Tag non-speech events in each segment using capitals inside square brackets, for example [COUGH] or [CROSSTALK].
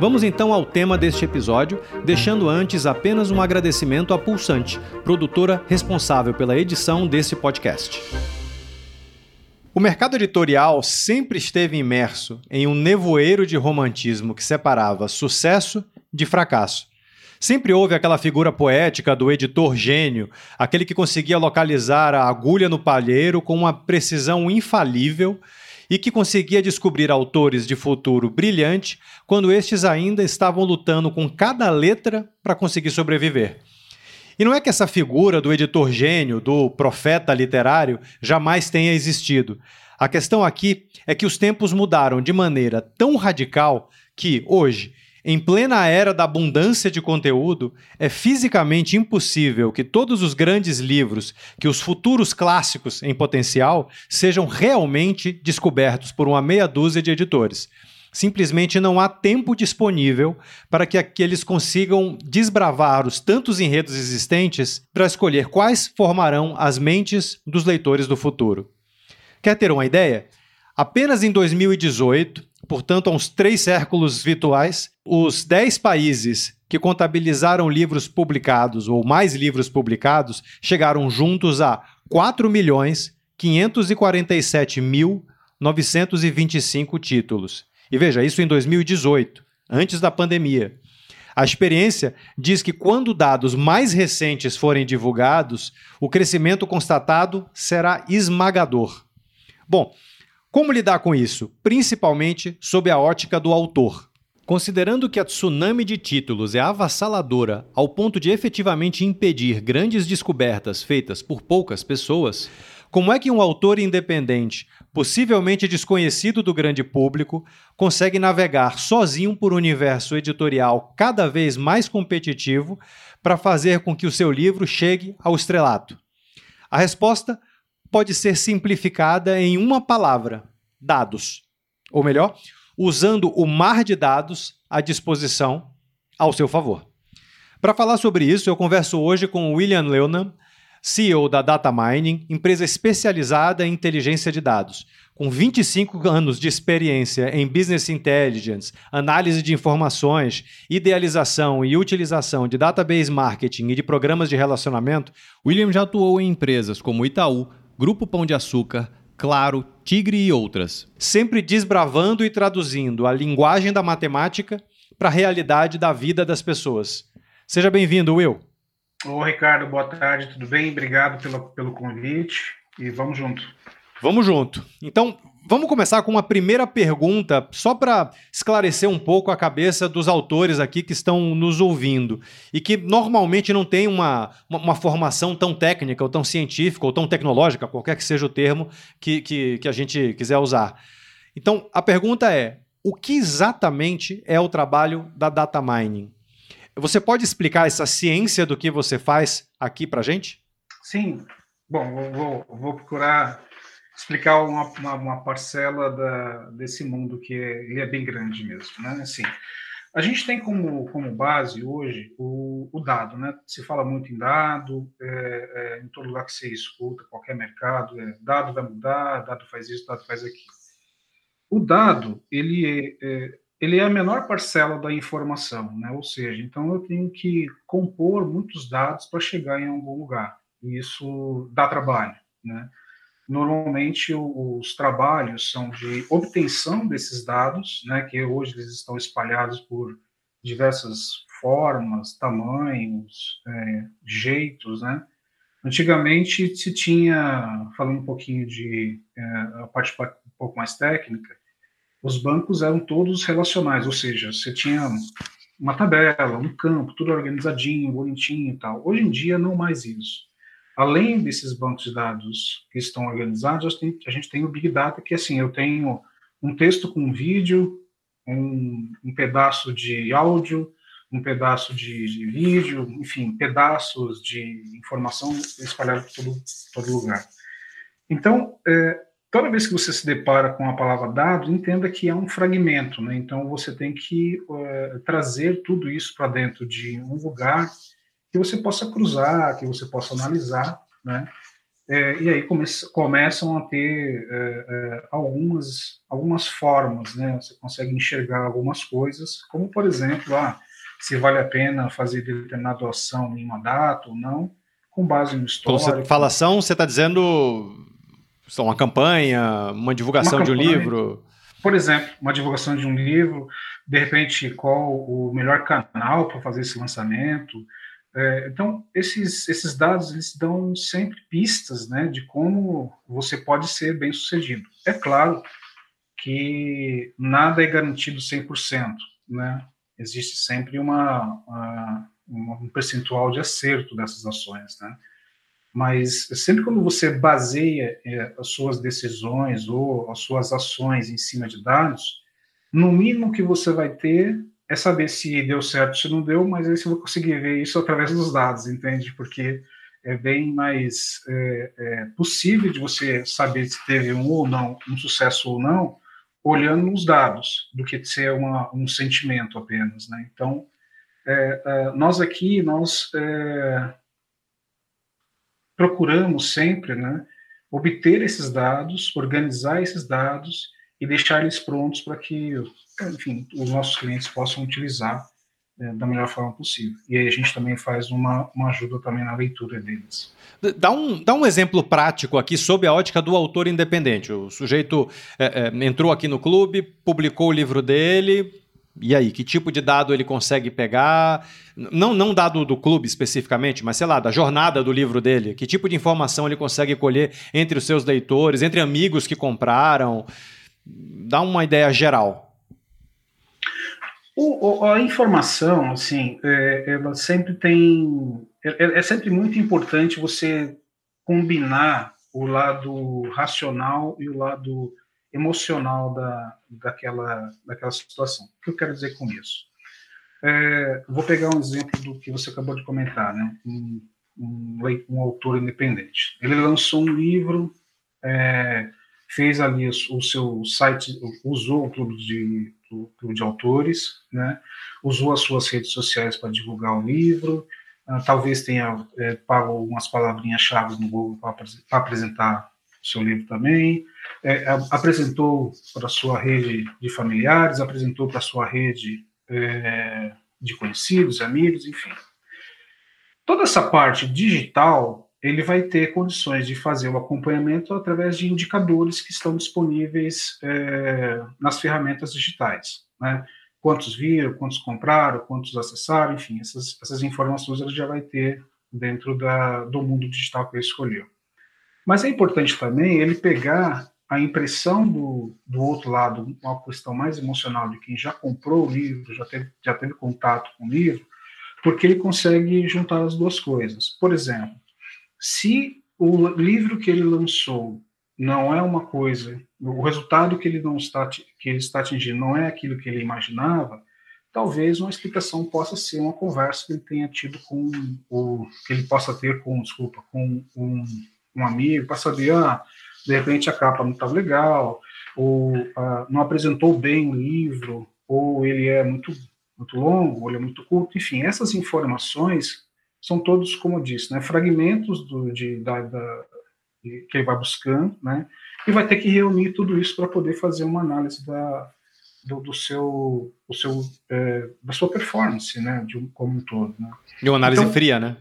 Vamos então ao tema deste episódio, deixando antes apenas um agradecimento à Pulsante, produtora responsável pela edição desse podcast. O mercado editorial sempre esteve imerso em um nevoeiro de romantismo que separava sucesso de fracasso. Sempre houve aquela figura poética do editor gênio, aquele que conseguia localizar a agulha no palheiro com uma precisão infalível e que conseguia descobrir autores de futuro brilhante quando estes ainda estavam lutando com cada letra para conseguir sobreviver. E não é que essa figura do editor gênio, do profeta literário, jamais tenha existido. A questão aqui é que os tempos mudaram de maneira tão radical que, hoje, em plena era da abundância de conteúdo, é fisicamente impossível que todos os grandes livros, que os futuros clássicos em potencial, sejam realmente descobertos por uma meia dúzia de editores. Simplesmente não há tempo disponível para que aqueles consigam desbravar os tantos enredos existentes para escolher quais formarão as mentes dos leitores do futuro. Quer ter uma ideia? Apenas em 2018, portanto, há uns três séculos virtuais, os dez países que contabilizaram livros publicados ou mais livros publicados chegaram juntos a 4 milhões 547 mil 925 títulos. E veja, isso em 2018, antes da pandemia. A experiência diz que quando dados mais recentes forem divulgados, o crescimento constatado será esmagador. Bom, como lidar com isso? Principalmente sob a ótica do autor. Considerando que a tsunami de títulos é avassaladora ao ponto de efetivamente impedir grandes descobertas feitas por poucas pessoas, como é que um autor independente, possivelmente desconhecido do grande público, consegue navegar sozinho por um universo editorial cada vez mais competitivo para fazer com que o seu livro chegue ao estrelato? A resposta pode ser simplificada em uma palavra: dados. Ou melhor, usando o mar de dados à disposição ao seu favor. Para falar sobre isso, eu converso hoje com William Leonan, CEO da Data Mining, empresa especializada em inteligência de dados. Com 25 anos de experiência em business intelligence, análise de informações, idealização e utilização de database marketing e de programas de relacionamento, William já atuou em empresas como Itaú, Grupo Pão de Açúcar, Claro, Tigre e outras. Sempre desbravando e traduzindo a linguagem da matemática para a realidade da vida das pessoas. Seja bem-vindo, Will. Ô, Ricardo, boa tarde, tudo bem? Obrigado pelo, pelo convite e vamos junto. Vamos junto. Então, Vamos começar com uma primeira pergunta, só para esclarecer um pouco a cabeça dos autores aqui que estão nos ouvindo e que normalmente não tem uma, uma, formação tão técnica, ou tão científica, ou tão tecnológica, qualquer que seja o termo que, que, que a gente quiser usar. Então, a pergunta é: o que exatamente é o trabalho da data mining? Você pode explicar essa ciência do que você faz aqui para gente? Sim. Bom, vou, vou procurar explicar uma, uma, uma parcela da, desse mundo que é, ele é bem grande mesmo, né? Assim, a gente tem como, como base hoje o, o dado, né? Se fala muito em dado, é, é, em todo lugar que você escuta, qualquer mercado, é, dado vai mudar, dado faz isso, dado faz aquilo. O dado, ele é, é, ele é a menor parcela da informação, né? Ou seja, então eu tenho que compor muitos dados para chegar em algum lugar. E isso dá trabalho, né? Normalmente, os trabalhos são de obtenção desses dados, né, que hoje eles estão espalhados por diversas formas, tamanhos, é, jeitos, né? Antigamente se tinha, falando um pouquinho de é, a parte um pouco mais técnica, os bancos eram todos relacionais, ou seja, você tinha uma tabela, um campo, tudo organizadinho, bonitinho e tal. Hoje em dia não mais isso. Além desses bancos de dados que estão organizados, a gente tem o Big Data, que assim, eu tenho um texto com um vídeo, um, um pedaço de áudio, um pedaço de, de vídeo, enfim, pedaços de informação espalhados por todo, todo lugar. Então, é, toda vez que você se depara com a palavra dado, entenda que é um fragmento, né? Então, você tem que é, trazer tudo isso para dentro de um lugar que você possa cruzar, que você possa analisar, né? É, e aí come começam a ter é, é, algumas, algumas formas, né? Você consegue enxergar algumas coisas, como, por exemplo, ah, se vale a pena fazer determinada ação em uma data ou não, com base no histórico. Quando você fala ação, você está dizendo uma campanha, uma divulgação uma campanha, de um livro? Por exemplo, uma divulgação de um livro, de repente, qual o melhor canal para fazer esse lançamento. É, então, esses, esses dados eles dão sempre pistas né, de como você pode ser bem sucedido. É claro que nada é garantido 100%, né? existe sempre uma, uma, um percentual de acerto dessas ações, né? Mas sempre quando você baseia é, as suas decisões ou as suas ações em cima de dados, no mínimo que você vai ter é saber se deu certo, se não deu, mas aí você vai conseguir ver isso através dos dados, entende? Porque é bem mais é, é, possível de você saber se teve um ou não, um sucesso ou não, olhando os dados, do que ser uma, um sentimento apenas, né? Então, é, é, nós aqui, nós é, procuramos sempre, né, obter esses dados, organizar esses dados e deixar eles prontos para que, enfim, os nossos clientes possam utilizar é, da melhor forma possível. E aí a gente também faz uma, uma ajuda também na leitura deles. Dá um, dá um exemplo prático aqui sob a ótica do autor independente. O sujeito é, é, entrou aqui no clube, publicou o livro dele. E aí, que tipo de dado ele consegue pegar? Não, não dado do clube especificamente, mas sei lá, da jornada do livro dele. Que tipo de informação ele consegue colher entre os seus leitores, entre amigos que compraram? Dá uma ideia geral. O, a informação, assim, é, ela sempre tem. É, é, sempre muito importante você combinar o lado racional e o lado emocional da, daquela, daquela situação. O que eu quero dizer com isso? É, vou pegar um exemplo do que você acabou de comentar, né? Um, um, um autor independente. Ele lançou um livro, é, fez ali o seu site, usou o clube de clube de autores, né? usou as suas redes sociais para divulgar o livro, uh, talvez tenha é, pago algumas palavrinhas-chave no Google para apresentar o seu livro também, é, apresentou para a sua rede de familiares, apresentou para a sua rede é, de conhecidos, amigos, enfim. Toda essa parte digital ele vai ter condições de fazer o acompanhamento através de indicadores que estão disponíveis é, nas ferramentas digitais. Né? Quantos viram, quantos compraram, quantos acessaram, enfim, essas, essas informações ele já vai ter dentro da, do mundo digital que ele escolheu. Mas é importante também ele pegar a impressão do, do outro lado, uma questão mais emocional de quem já comprou o livro, já teve, já teve contato com o livro, porque ele consegue juntar as duas coisas. Por exemplo, se o livro que ele lançou não é uma coisa, o resultado que ele não está que ele está atingindo não é aquilo que ele imaginava, talvez uma explicação possa ser uma conversa que ele tenha tido com o que ele possa ter com, desculpa, com um, um amigo, para saber, ah, de repente a capa não estava legal, ou ah, não apresentou bem o livro, ou ele é muito muito longo, ou ele é muito curto, enfim, essas informações são todos, como eu disse, né, fragmentos do, de, da, da, de, que ele vai buscando, né, e vai ter que reunir tudo isso para poder fazer uma análise da, do, do seu, do seu é, da sua performance, né, de um, como um todo. Né. E uma análise então, fria, né?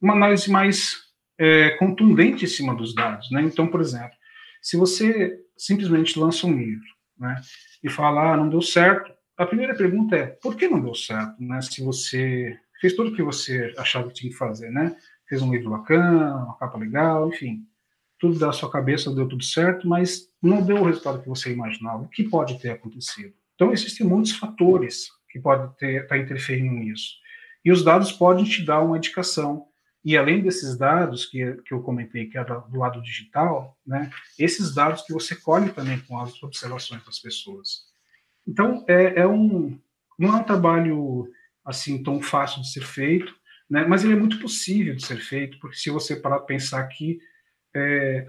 Uma análise mais é, contundente em cima dos dados, né. Então, por exemplo, se você simplesmente lança um livro, né, e fala, ah, não deu certo, a primeira pergunta é, por que não deu certo, né? Se você fez tudo o que você achava que tinha que fazer, né? Fez um livro bacana, uma capa legal, enfim, tudo da sua cabeça deu tudo certo, mas não deu o resultado que você imaginava. O que pode ter acontecido? Então existem muitos fatores que podem estar tá interferindo nisso. E os dados podem te dar uma indicação. E além desses dados que, que eu comentei, que é do lado digital, né, esses dados que você colhe também com as observações das pessoas. Então, é, é um, não é um trabalho assim tão fácil de ser feito, né? mas ele é muito possível de ser feito, porque se você parar para pensar que é,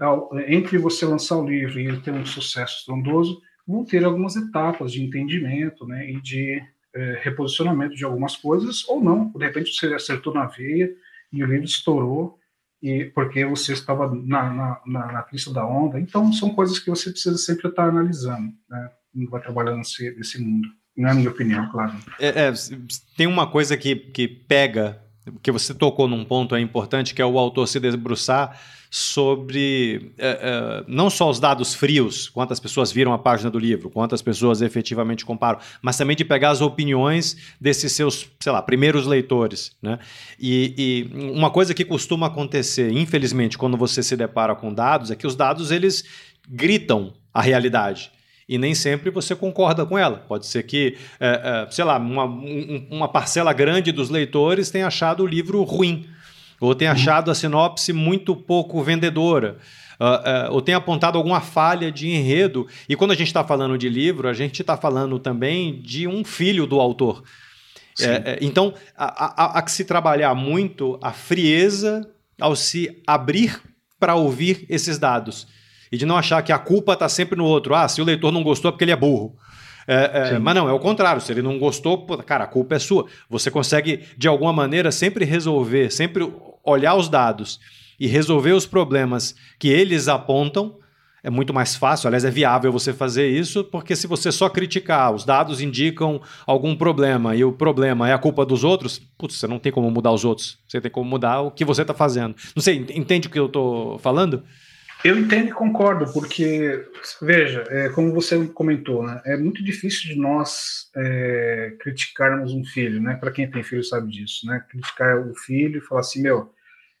entre você lançar o livro e ele ter um sucesso estrondoso, vão ter algumas etapas de entendimento né? e de é, reposicionamento de algumas coisas, ou não, de repente você acertou na veia e o livro estourou, e porque você estava na, na, na, na crista da onda. Então, são coisas que você precisa sempre estar analisando, né? vai trabalhando nesse, nesse mundo. Na minha opinião, claro. É, é, tem uma coisa que, que pega, que você tocou num ponto é importante, que é o autor se debruçar sobre é, é, não só os dados frios, quantas pessoas viram a página do livro, quantas pessoas efetivamente comparam, mas também de pegar as opiniões desses seus, sei lá, primeiros leitores. Né? E, e uma coisa que costuma acontecer, infelizmente, quando você se depara com dados, é que os dados eles gritam a realidade e nem sempre você concorda com ela. Pode ser que, é, é, sei lá, uma, um, uma parcela grande dos leitores tenha achado o livro ruim, ou tenha uhum. achado a sinopse muito pouco vendedora. Uh, uh, ou tenha apontado alguma falha de enredo. E quando a gente está falando de livro, a gente está falando também de um filho do autor. É, é, então, há que se trabalhar muito a frieza ao se abrir para ouvir esses dados e de não achar que a culpa está sempre no outro. Ah, se o leitor não gostou é porque ele é burro. É, é, mas não, é o contrário. Se ele não gostou, cara, a culpa é sua. Você consegue, de alguma maneira, sempre resolver, sempre olhar os dados e resolver os problemas que eles apontam. É muito mais fácil, aliás, é viável você fazer isso, porque se você só criticar, os dados indicam algum problema e o problema é a culpa dos outros, putz, você não tem como mudar os outros. Você tem como mudar o que você está fazendo. Não sei, entende o que eu estou falando? Eu entendo e concordo, porque, veja, é, como você comentou, né, é muito difícil de nós é, criticarmos um filho, né? Para quem tem filho sabe disso, né? Criticar o filho e falar assim, meu,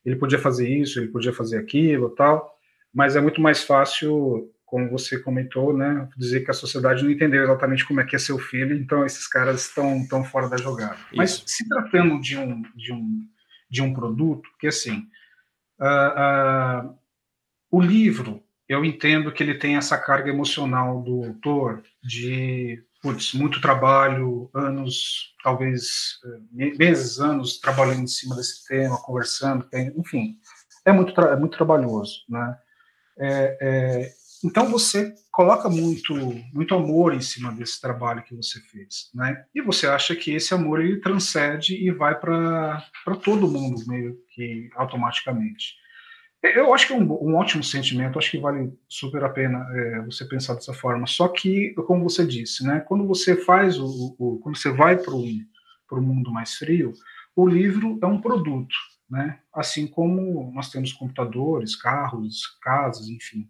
ele podia fazer isso, ele podia fazer aquilo, tal. Mas é muito mais fácil, como você comentou, né? Dizer que a sociedade não entendeu exatamente como é que é seu filho, então esses caras estão tão fora da jogada. Isso. Mas se tratando de um de um de um produto, que assim, uh, uh, o livro, eu entendo que ele tem essa carga emocional do autor de putz, muito trabalho, anos, talvez eh, meses, anos trabalhando em cima desse tema, conversando, enfim, é muito, é muito trabalhoso, né? É, é, então você coloca muito, muito amor em cima desse trabalho que você fez, né? E você acha que esse amor ele transcende e vai para todo mundo meio que automaticamente. Eu acho que é um, um, ótimo sentimento, acho que vale super a pena é, você pensar dessa forma. Só que, como você disse, né, quando você faz o, o quando você vai para o mundo mais frio, o livro é um produto, né? Assim como nós temos computadores, carros, casas, enfim.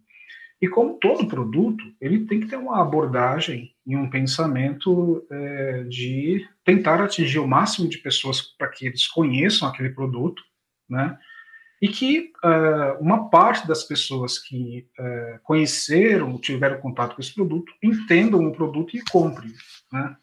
E como todo produto, ele tem que ter uma abordagem e um pensamento é, de tentar atingir o máximo de pessoas para que eles conheçam aquele produto, né? E que uh, uma parte das pessoas que uh, conheceram, tiveram contato com esse produto, entendam o produto e comprem. Né?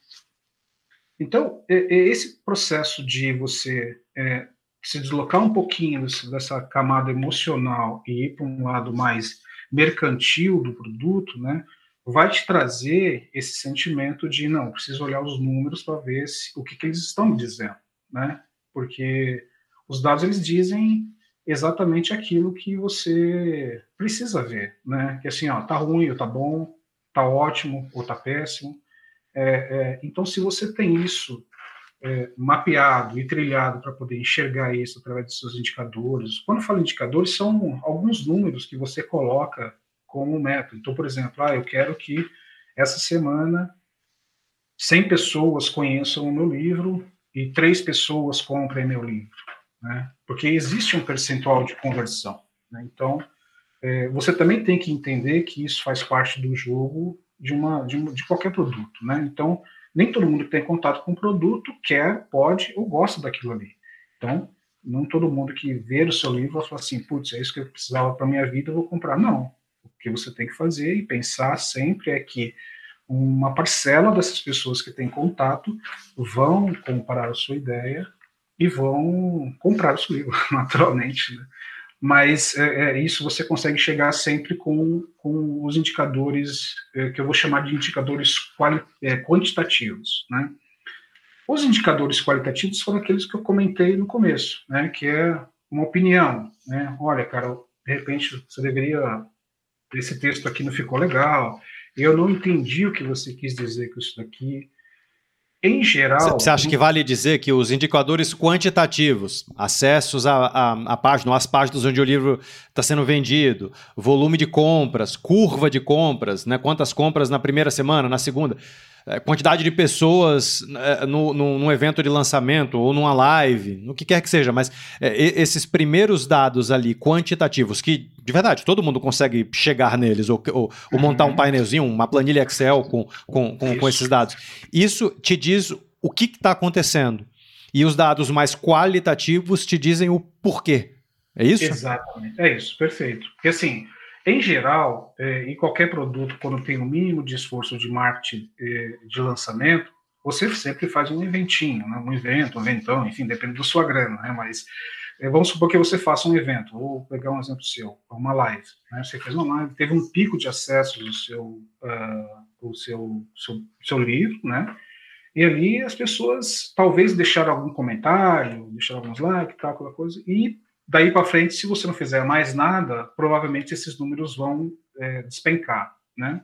Então, esse processo de você é, se deslocar um pouquinho dessa camada emocional e ir para um lado mais mercantil do produto, né, vai te trazer esse sentimento de não, preciso olhar os números para ver se, o que, que eles estão me dizendo, né? Porque os dados eles dizem exatamente aquilo que você precisa ver, né? Que assim, ó, tá ruim ou tá bom, tá ótimo ou tá péssimo. É, é, então, se você tem isso é, mapeado e trilhado para poder enxergar isso através dos seus indicadores, quando eu falo indicadores, são alguns números que você coloca como método. Então, por exemplo, ah, eu quero que essa semana 100 pessoas conheçam o meu livro e três pessoas comprem meu livro né? porque existe um percentual de conversão. Né? Então, é, você também tem que entender que isso faz parte do jogo de, uma, de, de qualquer produto. Né? Então, nem todo mundo que tem contato com o produto quer, pode ou gosta daquilo ali. Então, não todo mundo que vê o seu livro vai falar assim, putz, é isso que eu precisava para minha vida, eu vou comprar. Não. O que você tem que fazer e pensar sempre é que uma parcela dessas pessoas que têm contato vão comprar a sua ideia e vão comprar o seu livro, naturalmente. Né? Mas é, é, isso você consegue chegar sempre com, com os indicadores é, que eu vou chamar de indicadores quali, é, quantitativos. Né? Os indicadores qualitativos foram aqueles que eu comentei no começo, né, que é uma opinião, né? Olha, cara, de repente você deveria esse texto aqui não ficou legal. Eu não entendi o que você quis dizer com isso daqui. Em geral. Você acha que vale dizer que os indicadores quantitativos, acessos à, à, à página, às páginas onde o livro está sendo vendido, volume de compras, curva de compras, né? quantas compras na primeira semana, na segunda, quantidade de pessoas é, no, no, num evento de lançamento ou numa live, no que quer que seja, mas é, esses primeiros dados ali quantitativos, que de verdade todo mundo consegue chegar neles, ou, ou, ou montar um uhum. painelzinho, uma planilha Excel com, com, com, com esses dados, isso te diz o que está acontecendo. E os dados mais qualitativos te dizem o porquê. É isso? Exatamente, é isso, perfeito. Porque assim, em geral, é, em qualquer produto, quando tem o um mínimo de esforço de marketing é, de lançamento, você sempre faz um eventinho, né? um evento, um eventão, enfim, depende da sua grana, né? mas é, vamos supor que você faça um evento, vou pegar um exemplo seu, uma live, né? você fez uma live, teve um pico de acessos do seu, uh, do seu, seu, seu livro, né? E ali as pessoas talvez deixaram algum comentário, deixaram alguns likes, tal, aquela coisa, e daí para frente, se você não fizer mais nada, provavelmente esses números vão é, despencar, né?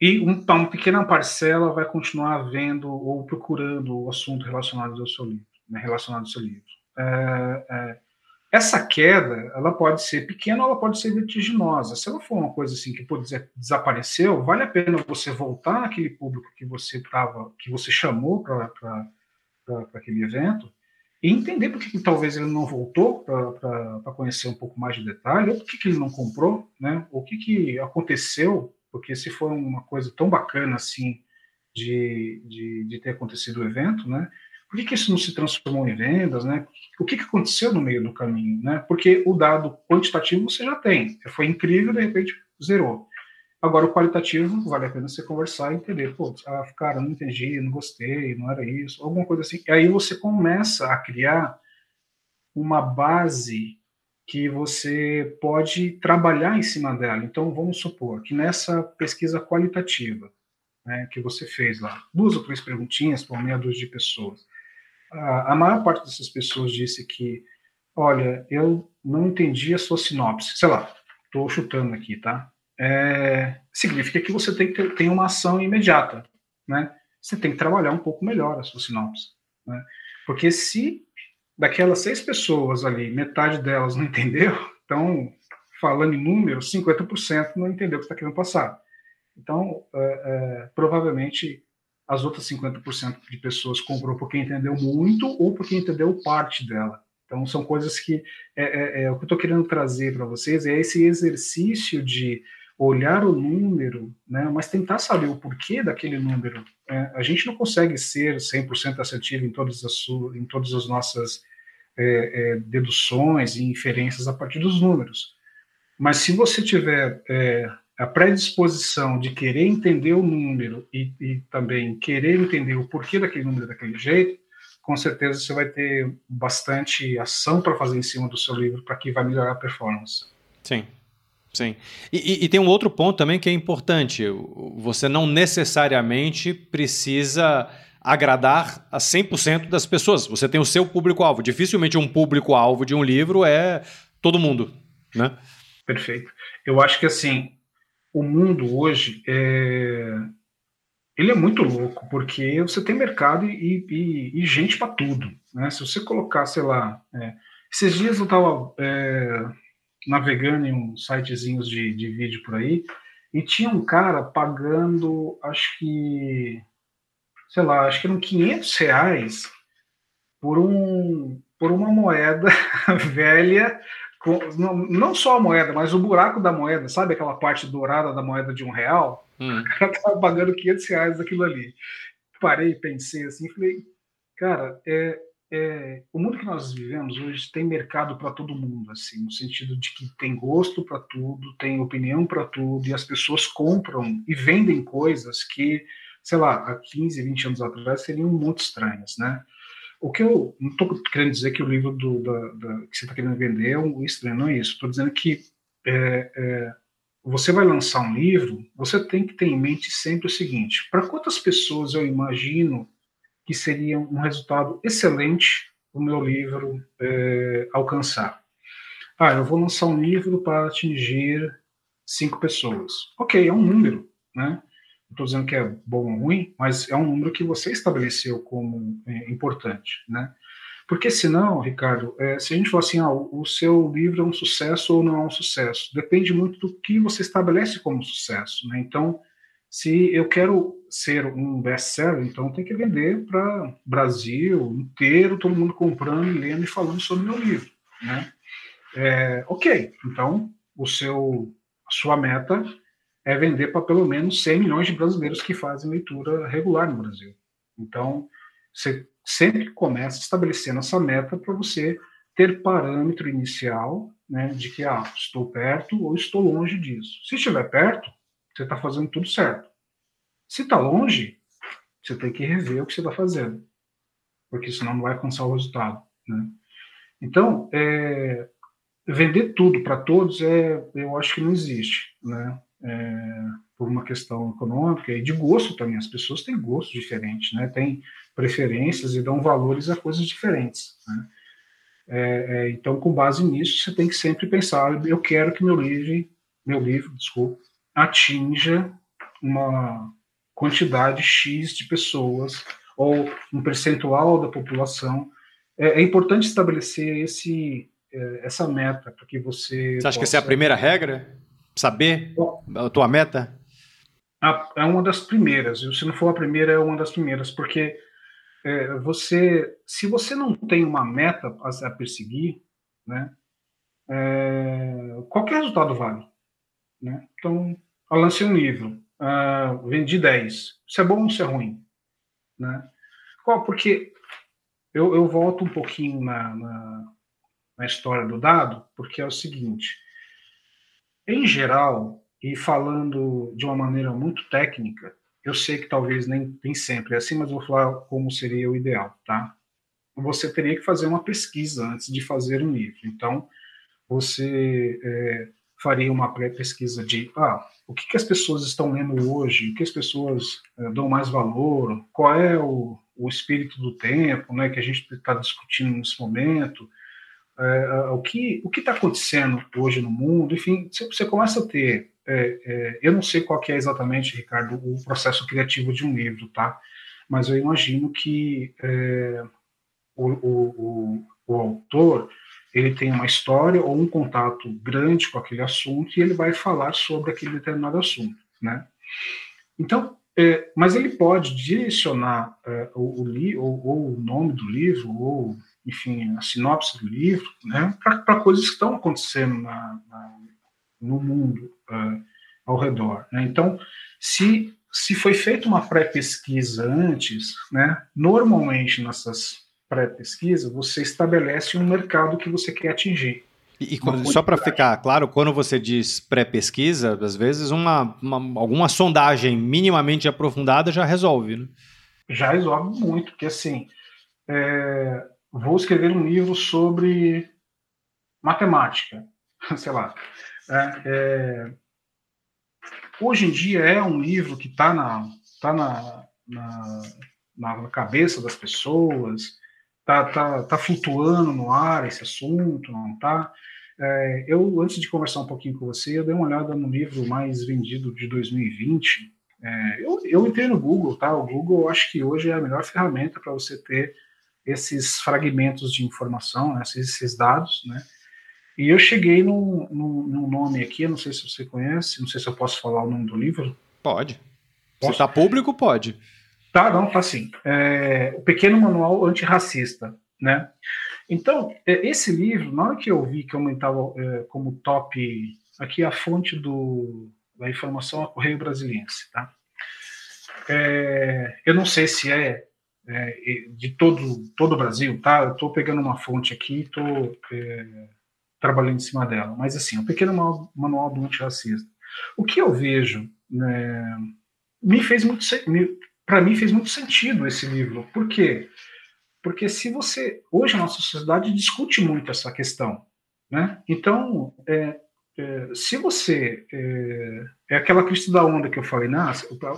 E uma, uma pequena parcela vai continuar vendo ou procurando o assunto relacionado ao seu livro, né, relacionado ao seu livro. É, é, essa queda, ela pode ser pequena ou ela pode ser vertiginosa. Se ela for uma coisa assim que pode dizer, desapareceu, vale a pena você voltar naquele público que você tava, que você chamou para aquele evento e entender por que, talvez ele não voltou para conhecer um pouco mais de detalhe, ou por que, que ele não comprou, né? O que, que aconteceu, porque se foi uma coisa tão bacana assim de, de, de ter acontecido o evento, né? Por que, que isso não se transformou em vendas, né? O que, que aconteceu no meio do caminho, né? Porque o dado quantitativo você já tem, foi incrível, de repente zerou. Agora, o qualitativo, vale a pena você conversar e entender. Pô, ah, cara, não entendi, não gostei, não era isso, alguma coisa assim. E aí você começa a criar uma base que você pode trabalhar em cima dela. Então, vamos supor que nessa pesquisa qualitativa né, que você fez lá, duas ou três perguntinhas para meia dúzia de pessoas, a, a maior parte dessas pessoas disse que, olha, eu não entendi a sua sinopse. Sei lá, estou chutando aqui, tá? É, significa que você tem que ter tem uma ação imediata, né? Você tem que trabalhar um pouco melhor a sua sinopse, né? Porque se daquelas seis pessoas ali, metade delas não entendeu, então, falando em números, 50% não entendeu o que está querendo passar. Então, é, é, provavelmente, as outras 50% de pessoas comprou porque entendeu muito ou porque entendeu parte dela. Então, são coisas que é, é, é o que eu estou querendo trazer para vocês é esse exercício de olhar o número, né, mas tentar saber o porquê daquele número. É, a gente não consegue ser 100% assertivo em todas as, em todas as nossas é, é, deduções e inferências a partir dos números. Mas se você tiver é, a predisposição de querer entender o número e, e também querer entender o porquê daquele número daquele jeito, com certeza você vai ter bastante ação para fazer em cima do seu livro para que vai melhorar a performance. Sim, Sim. E, e, tem um outro ponto também que é importante. Você não necessariamente precisa agradar a 100% das pessoas. Você tem o seu público-alvo. Dificilmente um público-alvo de um livro é todo mundo, né? Perfeito. Eu acho que, assim, o mundo hoje é... Ele é muito louco, porque você tem mercado e, e, e gente para tudo. Né? Se você colocar, sei lá... É... Esses dias eu estava... É navegando em uns sitezinhos de, de vídeo por aí, e tinha um cara pagando, acho que, sei lá, acho que eram 500 reais por, um, por uma moeda [LAUGHS] velha, com, não, não só a moeda, mas o buraco da moeda, sabe aquela parte dourada da moeda de um real? Hum. O cara tava pagando 500 reais daquilo ali. Parei, pensei assim, falei, cara, é, é, o mundo que nós vivemos hoje tem mercado para todo mundo, assim, no sentido de que tem gosto para tudo, tem opinião para tudo, e as pessoas compram e vendem coisas que, sei lá, há 15, 20 anos atrás seriam muito estranhas, né? O que eu não estou querendo dizer que o livro do, da, da, que você está querendo vender é um estranho, não é isso. Estou dizendo que é, é, você vai lançar um livro, você tem que ter em mente sempre o seguinte: para quantas pessoas eu imagino que seria um resultado excelente o meu livro é, alcançar? Ah, eu vou lançar um livro para atingir cinco pessoas. Ok, é um número, né? Não estou dizendo que é bom ou ruim, mas é um número que você estabeleceu como é, importante, né? Porque senão, Ricardo, é, se a gente falar assim, ah, o seu livro é um sucesso ou não é um sucesso, depende muito do que você estabelece como sucesso, né? Então, se eu quero ser um best-seller, então tem que vender para Brasil inteiro, todo mundo comprando, lendo e falando sobre meu livro, né? É, ok, então o seu, a sua meta é vender para pelo menos 100 milhões de brasileiros que fazem leitura regular no Brasil. Então, você sempre começa estabelecendo essa meta para você ter parâmetro inicial né, de que ah, estou perto ou estou longe disso. Se estiver perto, você está fazendo tudo certo. Se está longe, você tem que rever o que você está fazendo, porque senão não vai alcançar o resultado. Né? Então, é, vender tudo para todos, é, eu acho que não existe. Né? é, por uma questão econômica e de gosto também. As pessoas têm gostos diferentes, né? Têm preferências e dão valores a coisas diferentes. Né? É, é, então, com base nisso, você tem que sempre pensar: eu quero que meu livro, meu livro, desculpa, atinja uma quantidade x de pessoas ou um percentual da população. É, é importante estabelecer esse é, essa meta para que você. Você acha possa... que essa é a primeira regra? saber a tua meta? É uma das primeiras. Se não for a primeira, é uma das primeiras, porque é, você, se você não tem uma meta a, a perseguir, né, é, qualquer resultado vale. Né? Então, eu lancei um livro, uh, vendi 10. Isso é bom ou isso é ruim? Né? Qual? Porque eu, eu volto um pouquinho na, na, na história do dado, porque é o seguinte em geral, e falando de uma maneira muito técnica, eu sei que talvez nem, nem sempre é assim, mas vou falar como seria o ideal, tá? Você teria que fazer uma pesquisa antes de fazer um livro. Então, você é, faria uma pré-pesquisa de ah, o que, que, as pessoas estão lendo hoje, o que as pessoas é, dão mais valor, qual é o, o espírito do tempo, né, que a gente está discutindo nesse momento, é, o que o que está acontecendo hoje no mundo, enfim, você, começa a ter, é, eu não sei qual é exatamente, Ricardo, o processo criativo de um livro, tá? Mas eu imagino que o, o, o, o, autor ele tem uma história ou um contato grande com aquele assunto e ele vai falar sobre aquele determinado assunto, né? Então, é, mas ele pode direcionar é, o, o, ou, ou o nome do livro ou enfim, a sinopse do livro, né, para coisas que estão acontecendo na, na, no mundo uh, ao redor. Né? Então, se, se foi feita uma pré-pesquisa antes, né, normalmente nessas pré-pesquisas você estabelece um mercado que você quer atingir. E, e só para ficar claro, quando você diz pré-pesquisa, às vezes uma, uma, alguma sondagem minimamente aprofundada já resolve, né? Já resolve muito, porque assim, é, vou escrever um livro sobre matemática, [LAUGHS] sei lá. É, é, hoje em dia é um livro que está na, tá na, na, na, cabeça das pessoas, está tá, tá flutuando no ar esse assunto, não está? É, eu, antes de conversar um pouquinho com você, eu dei uma olhada no livro mais vendido de 2020. É, eu, eu entrei no Google, tá? O Google eu acho que hoje é a melhor ferramenta para você ter esses fragmentos de informação, né, esses, esses, dados, né? E eu cheguei num, num, num, nome aqui, não sei se você conhece, não sei se eu posso falar o nome do livro. Pode. Posso? Se está público, pode. Tá, não, tá sim. É, o Pequeno Manual Antirracista, né? Então, é, esse livro, na hora que eu vi que aumentava é, como top, aqui a fonte do, da informação é a Correio Brasiliense, tá? É, eu não sei se é é, de todo, todo o Brasil, tá? Eu estou pegando uma fonte aqui e estou é, trabalhando em cima dela. Mas, assim, o um pequeno manual do antirracista. O que eu vejo, né, me fez muito, para mim fez muito sentido esse livro. Por quê? Porque se você, hoje a nossa sociedade discute muito essa questão, né? Então, é, é, se você é, é, aquela crista da onda que eu falei, né?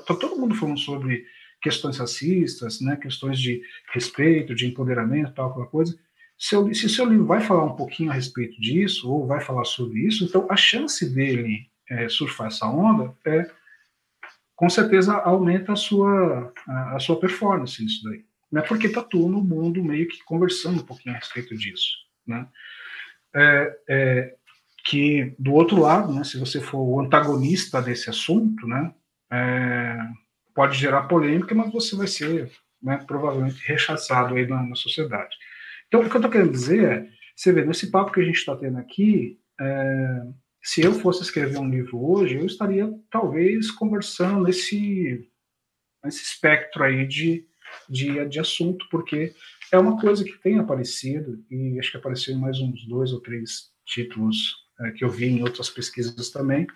todo mundo falando sobre questões racistas, né, questões de respeito, de empoderamento, tal, aquela coisa. Se, eu, se seu livro vai falar um pouquinho a respeito disso, ou vai falar sobre isso, então a chance dele é, surfar essa onda é, com certeza, aumenta a sua, a, a sua performance nisso daí. Né? Porque está todo mundo meio que conversando um pouquinho a respeito disso. Né? É, é, que, do outro lado, né, se você for o antagonista desse assunto, né, é, pode gerar polêmica, mas você vai ser né, provavelmente rechaçado aí na, na, sociedade. Então, o que eu estou querendo dizer é, você vê, nesse papo que a gente está tendo aqui, é, se eu fosse escrever um livro hoje, eu estaria talvez conversando nesse, nesse espectro aí de, de, de assunto, porque é uma coisa que tem aparecido, e acho que apareceu em mais uns dois ou três títulos é, que eu vi em outras pesquisas também.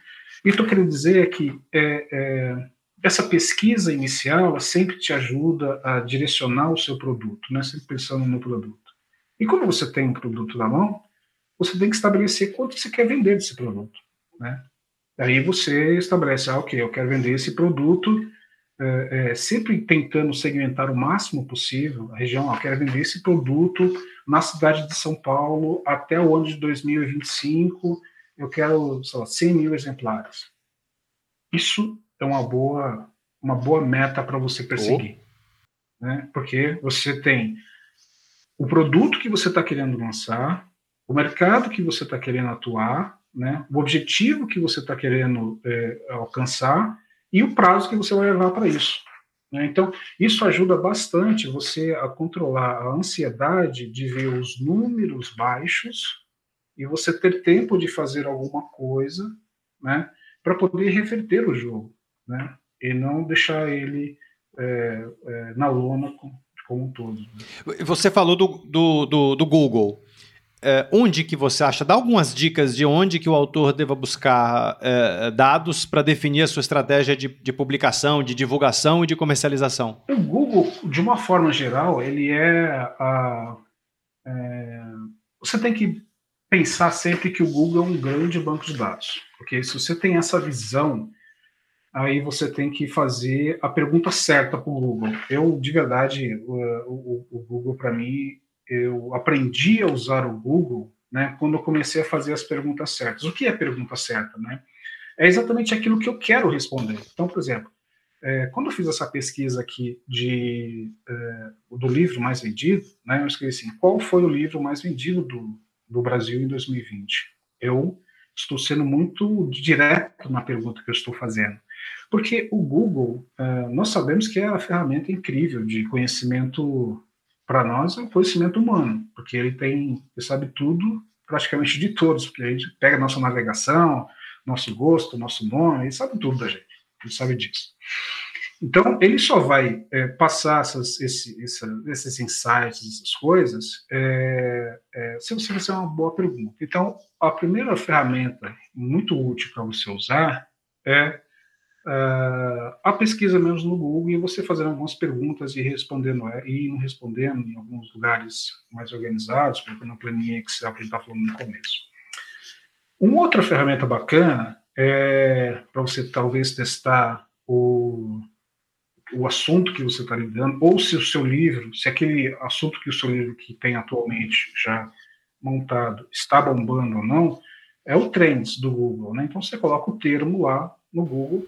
E o que eu quero dizer é que é, é, essa pesquisa inicial sempre te ajuda a direcionar o seu produto, né? sempre pensando no produto. E quando você tem um produto na mão, você tem que estabelecer quanto você quer vender desse produto. Né? Aí você estabelece, ah, ok, eu quero vender esse produto, é, é, sempre tentando segmentar o máximo possível a região, ah, eu quero vender esse produto na cidade de São Paulo até o ano de 2025, eu quero, sei lá, 100 mil exemplares. Isso é uma boa, uma boa meta para você perseguir. Oh. Né? Porque você tem o produto que você está querendo lançar, o mercado que você está querendo atuar, né, o objetivo que você está querendo é, alcançar e o prazo que você vai levar para isso. Né? Então, isso ajuda bastante você a controlar a ansiedade de ver os números baixos e você ter tempo de fazer alguma coisa né, para poder reverter o jogo né, e não deixar ele é, é, na lona como, como um todo. Né? Você falou do, do, do, do Google é, onde que você acha? Dá algumas dicas de onde que o autor deva buscar é, dados para definir a sua estratégia de, de, publicação, de divulgação e de comercialização. O Google, de uma forma geral, ele é, a, é você tem que pensar sempre que o Google é um grande banco de dados, porque se você tem essa visão, aí você tem que fazer a pergunta certa para o Google. Eu, de verdade, o, o, o Google para mim eu aprendi a usar o Google né, quando eu comecei a fazer as perguntas certas. O que é pergunta certa? Né? É exatamente aquilo que eu quero responder. Então, por exemplo, é, quando eu fiz essa pesquisa aqui de, é, do livro mais vendido, né, eu escrevi assim, qual foi o livro mais vendido do, do Brasil em 2020? Eu estou sendo muito direto na pergunta que eu estou fazendo. Porque o Google, é, nós sabemos que é a ferramenta incrível de conhecimento para nós é o conhecimento humano, porque ele tem, ele sabe tudo praticamente de todos, porque gente pega nossa navegação, nosso gosto, nosso nome, ele sabe tudo da gente, ele sabe disso. Então, ele só vai é, passar essas, esse, essa, esses insights, essas coisas, é, é, se você fizer uma boa pergunta. Então, a primeira ferramenta muito útil para você usar é uh, a pesquisa mesmo no Google e você fazendo algumas perguntas e respondendo é, e não respondendo em alguns lugares mais organizados, como na planilha que gente está falando no começo. Uma outra ferramenta bacana é para você talvez testar o, o assunto que você está lidando, ou se o seu livro, se aquele assunto que o seu livro que tem atualmente já montado está bombando ou não, é o Trends do Google. Né? Então você coloca o termo lá no Google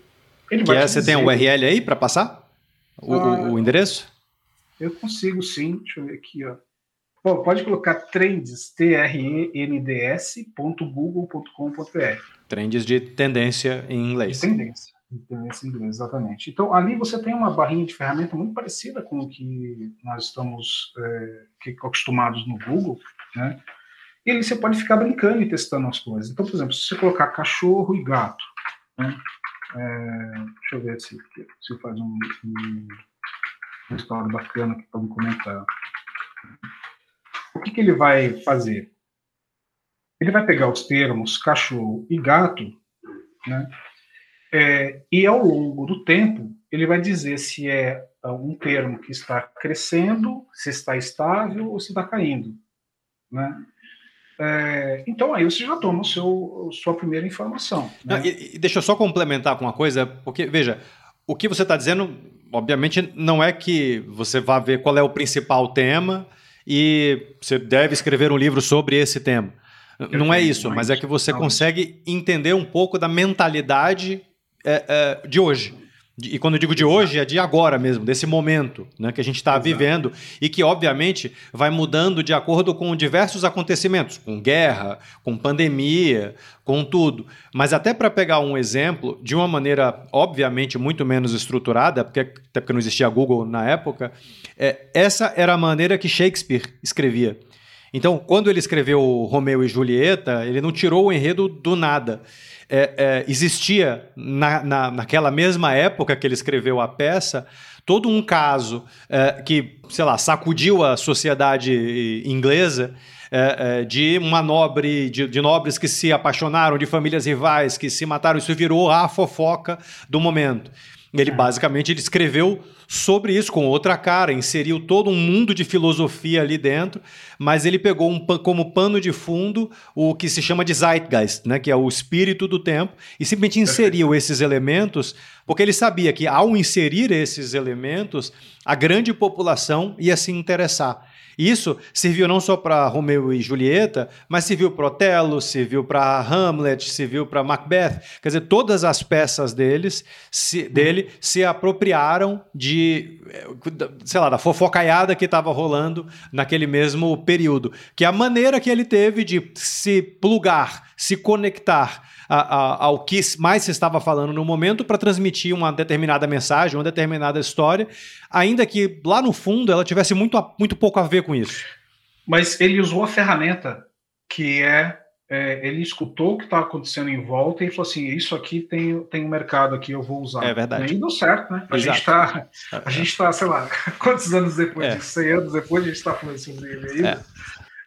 ele que é, você tem um URL aí para passar? O, ah, o, endereço? Eu consigo sim. Deixa eu ver aqui. Ó. Bom, pode colocar trends, T-R-E-N-D-S.google.com.br. Trends de tendência em inglês. De tendência. De tendência em inglês, exatamente. Então, ali você tem uma barrinha de ferramenta muito parecida com o que nós estamos é, acostumados no Google, né? E ali você pode ficar brincando e testando as coisas. Então, por exemplo, se você colocar cachorro e gato, né? É, deixa eu ver se, se faz um, um, uma história bacana aqui para me comentar. O que, que ele vai fazer? Ele vai pegar os termos cachorro e gato, né? É, e ao longo do tempo ele vai dizer se é um termo que está crescendo, se está estável ou se está caindo, né? É, então aí você já toma o seu, sua primeira informação. Né? Não, e, e deixa eu só complementar com uma coisa, porque, veja, o que você está dizendo obviamente, não é que você vá ver qual é o principal tema e você deve escrever um livro sobre esse tema. Não é isso, mas é que você consegue entender um pouco da mentalidade é, é, de hoje. E quando eu digo de hoje, é de agora mesmo, desse momento né, que a gente está vivendo e que, obviamente, vai mudando de acordo com diversos acontecimentos, com guerra, com pandemia, com tudo. Mas até para pegar um exemplo, de uma maneira, obviamente, muito menos estruturada, porque, até porque não existia Google na época, é, essa era a maneira que Shakespeare escrevia. Então, quando ele escreveu Romeu e Julieta, ele não tirou o enredo do nada é, é, existia na, na, naquela mesma época que ele escreveu a peça todo um caso é, que, sei lá, sacudiu a sociedade inglesa é, é, de uma nobre, de, de, nobres que se apaixonaram, de famílias rivais que se mataram. Isso virou a fofoca do momento. Ele basicamente ele escreveu sobre isso com outra cara, inseriu todo um mundo de filosofia ali dentro, mas ele pegou um, como pano de fundo o que se chama de zeitgeist, né, que é o espírito do tempo, e simplesmente inseriu esses elementos, porque ele sabia que ao inserir esses elementos, a grande população ia se interessar. Isso serviu não só para Romeu e Julieta, mas serviu para Otelo, serviu para Hamlet, serviu para Macbeth. Quer dizer, todas as peças deles, se, dele se apropriaram de, sei lá, da fofocaiada que estava rolando naquele mesmo período. Que é a maneira que ele teve de se plugar, se conectar a, a, ao que mais se estava falando no momento para transmitir uma determinada mensagem, uma determinada história, ainda que lá no fundo ela tivesse muito, muito pouco a ver com isso. Mas ele usou a ferramenta que é, é ele escutou o que estava acontecendo em volta e falou assim: isso aqui tem, tem um mercado aqui, eu vou usar. É verdade. E deu certo, né? A Exato. gente está, a gente está, sei lá, [LAUGHS] quantos anos depois é. 100 anos depois, a gente está falando sobre ele. É.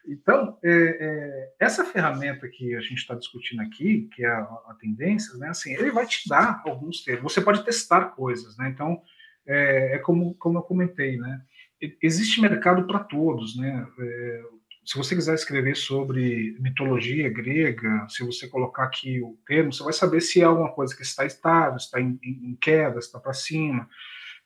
Então, é, é, essa ferramenta que a gente está discutindo aqui, que é a, a tendências, né, assim, ele vai te dar alguns termos. Você pode testar coisas, né? Então, é, é como, como eu comentei, né? Existe mercado para todos, né? É, se você quiser escrever sobre mitologia grega, se você colocar aqui o termo, você vai saber se é alguma coisa que está estável, está em, em queda, está para cima.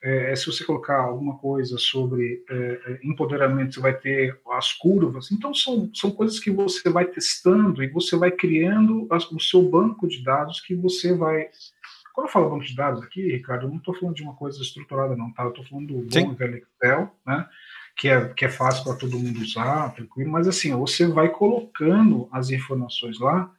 É, é, se você colocar alguma coisa sobre é, é, empoderamento, você vai ter as curvas. Então, são, são coisas que você vai testando e você vai criando as, o seu banco de dados que você vai. Quando eu falo banco de dados aqui, Ricardo, eu não estou falando de uma coisa estruturada, não, tá? Eu estou falando do bom velho Excel, né? Que é, que é fácil para todo mundo usar, tranquilo, mas assim, você vai colocando as informações lá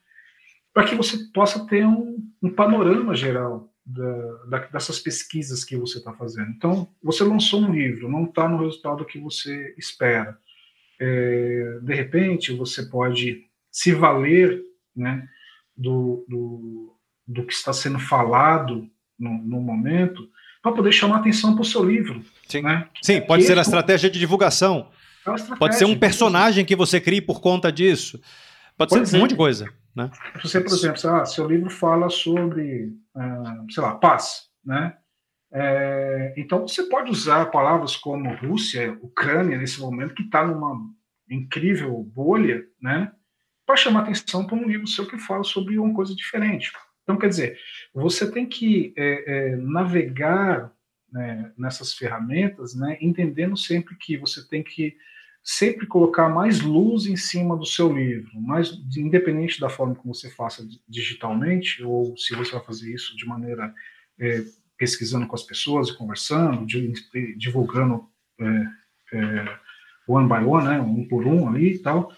para que você possa ter um, um panorama geral da, dessas pesquisas que você está fazendo. Então, você lançou um livro, não está no resultado que você espera. É, de repente, você pode se valer né, do, do, do que está sendo falado no, no momento para poder chamar atenção para o seu livro. Sim, né? Sim pode ser a estratégia de divulgação. É pode ser um personagem que você crie por conta disso. Pode ser um monte de coisa. Né? Você, por exemplo, ah, seu livro fala sobre, uh, sei lá, paz, né? É, então você pode usar palavras como Rússia, Ucrânia nesse momento que está numa incrível bolha, né? Para chamar atenção para um livro seu que fala sobre uma coisa diferente. Então, quer dizer, você tem que é, é, navegar né, nessas ferramentas, né, entendendo sempre que você tem que sempre colocar mais luz em cima do seu livro, mais independente da forma como você faça digitalmente ou se você vai fazer isso de maneira é, pesquisando com as pessoas e conversando, divulgando é, é, one by one, né, um por um ali e tal.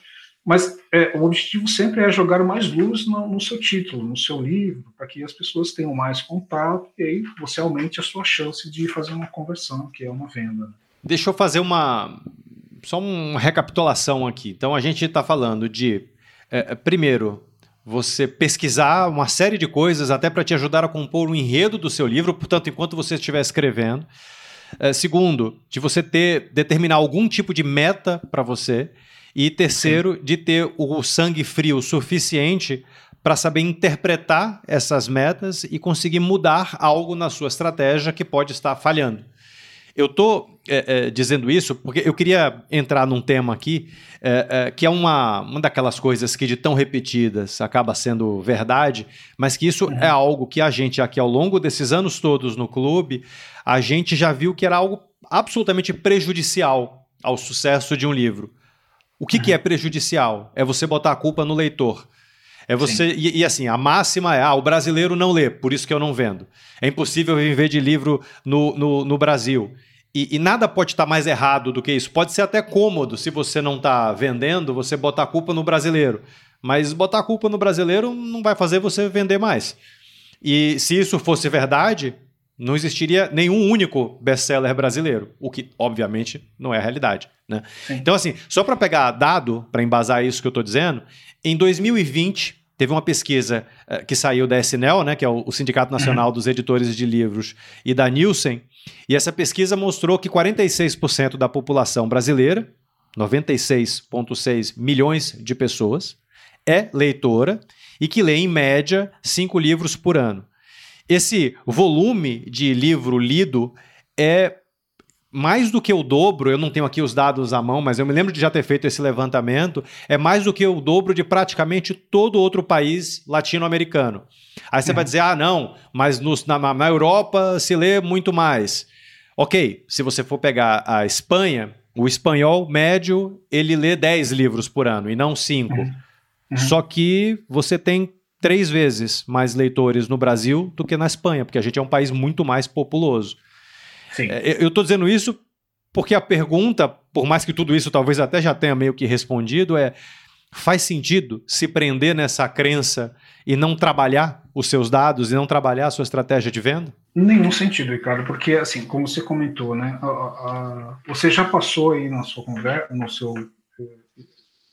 Mas é, o objetivo sempre é jogar mais luz no, no seu título, no seu livro, para que as pessoas tenham mais contato e aí você aumente a sua chance de fazer uma conversão, que é uma venda. Deixa eu fazer uma, só uma recapitulação aqui. Então, a gente está falando de, é, é, primeiro, você pesquisar uma série de coisas até para te ajudar a compor o um enredo do seu livro, portanto, enquanto você estiver escrevendo. É, segundo, de você ter determinar algum tipo de meta para você. E terceiro, de ter o sangue frio suficiente para saber interpretar essas metas e conseguir mudar algo na sua estratégia que pode estar falhando. Eu estou é, é, dizendo isso porque eu queria entrar num tema aqui é, é, que é uma, uma daquelas coisas que de tão repetidas acaba sendo verdade, mas que isso é algo que a gente aqui ao longo desses anos todos no clube, a gente já viu que era algo absolutamente prejudicial ao sucesso de um livro. O que, que é prejudicial? É você botar a culpa no leitor. É você. E, e, assim, a máxima é: ah, o brasileiro não lê, por isso que eu não vendo. É impossível viver de livro no, no, no Brasil. E, e, nada pode estar mais errado do que isso. Pode ser até cômodo se você não está vendendo, você botar a culpa no brasileiro. Mas botar a culpa no brasileiro não vai fazer você vender mais. E se isso fosse verdade, não existiria nenhum único best-seller brasileiro, o que, obviamente, não é a realidade. Né? Então, assim, só para pegar dado, para embasar isso que eu estou dizendo, em 2020, teve uma pesquisa uh, que saiu da SNEL, né, que é o, o Sindicato Nacional uhum. [CLEARS THROAT] dos Editores de Livros, e da Nielsen, e essa pesquisa mostrou que 46% da população brasileira, 96,6 milhões de pessoas, é leitora e que lê, em média, cinco livros por ano. Esse volume de livro lido é mais do que o dobro, eu não tenho aqui os dados à mão, mas eu me lembro de já ter feito esse levantamento, é mais do que o dobro de praticamente todo outro país latino-americano. Aí você vai dizer, ah, não, mas nos, na, na Europa se lê muito mais. Ok, se você for pegar a Espanha, o espanhol médio, ele lê 10 livros por ano e não 5. Uhum. Uhum. Só que você tem três vezes mais leitores no Brasil do que na Espanha, porque a gente é um país muito mais populoso. Sim. É, eu estou dizendo isso porque a pergunta, por mais que tudo isso talvez até já tenha meio que respondido, é: faz sentido se prender nessa crença e não trabalhar os seus dados e não trabalhar a sua estratégia de venda? Nenhum sentido, Ricardo, porque assim, como você comentou, né, a, a, você já passou aí na sua conversa, no seu eh,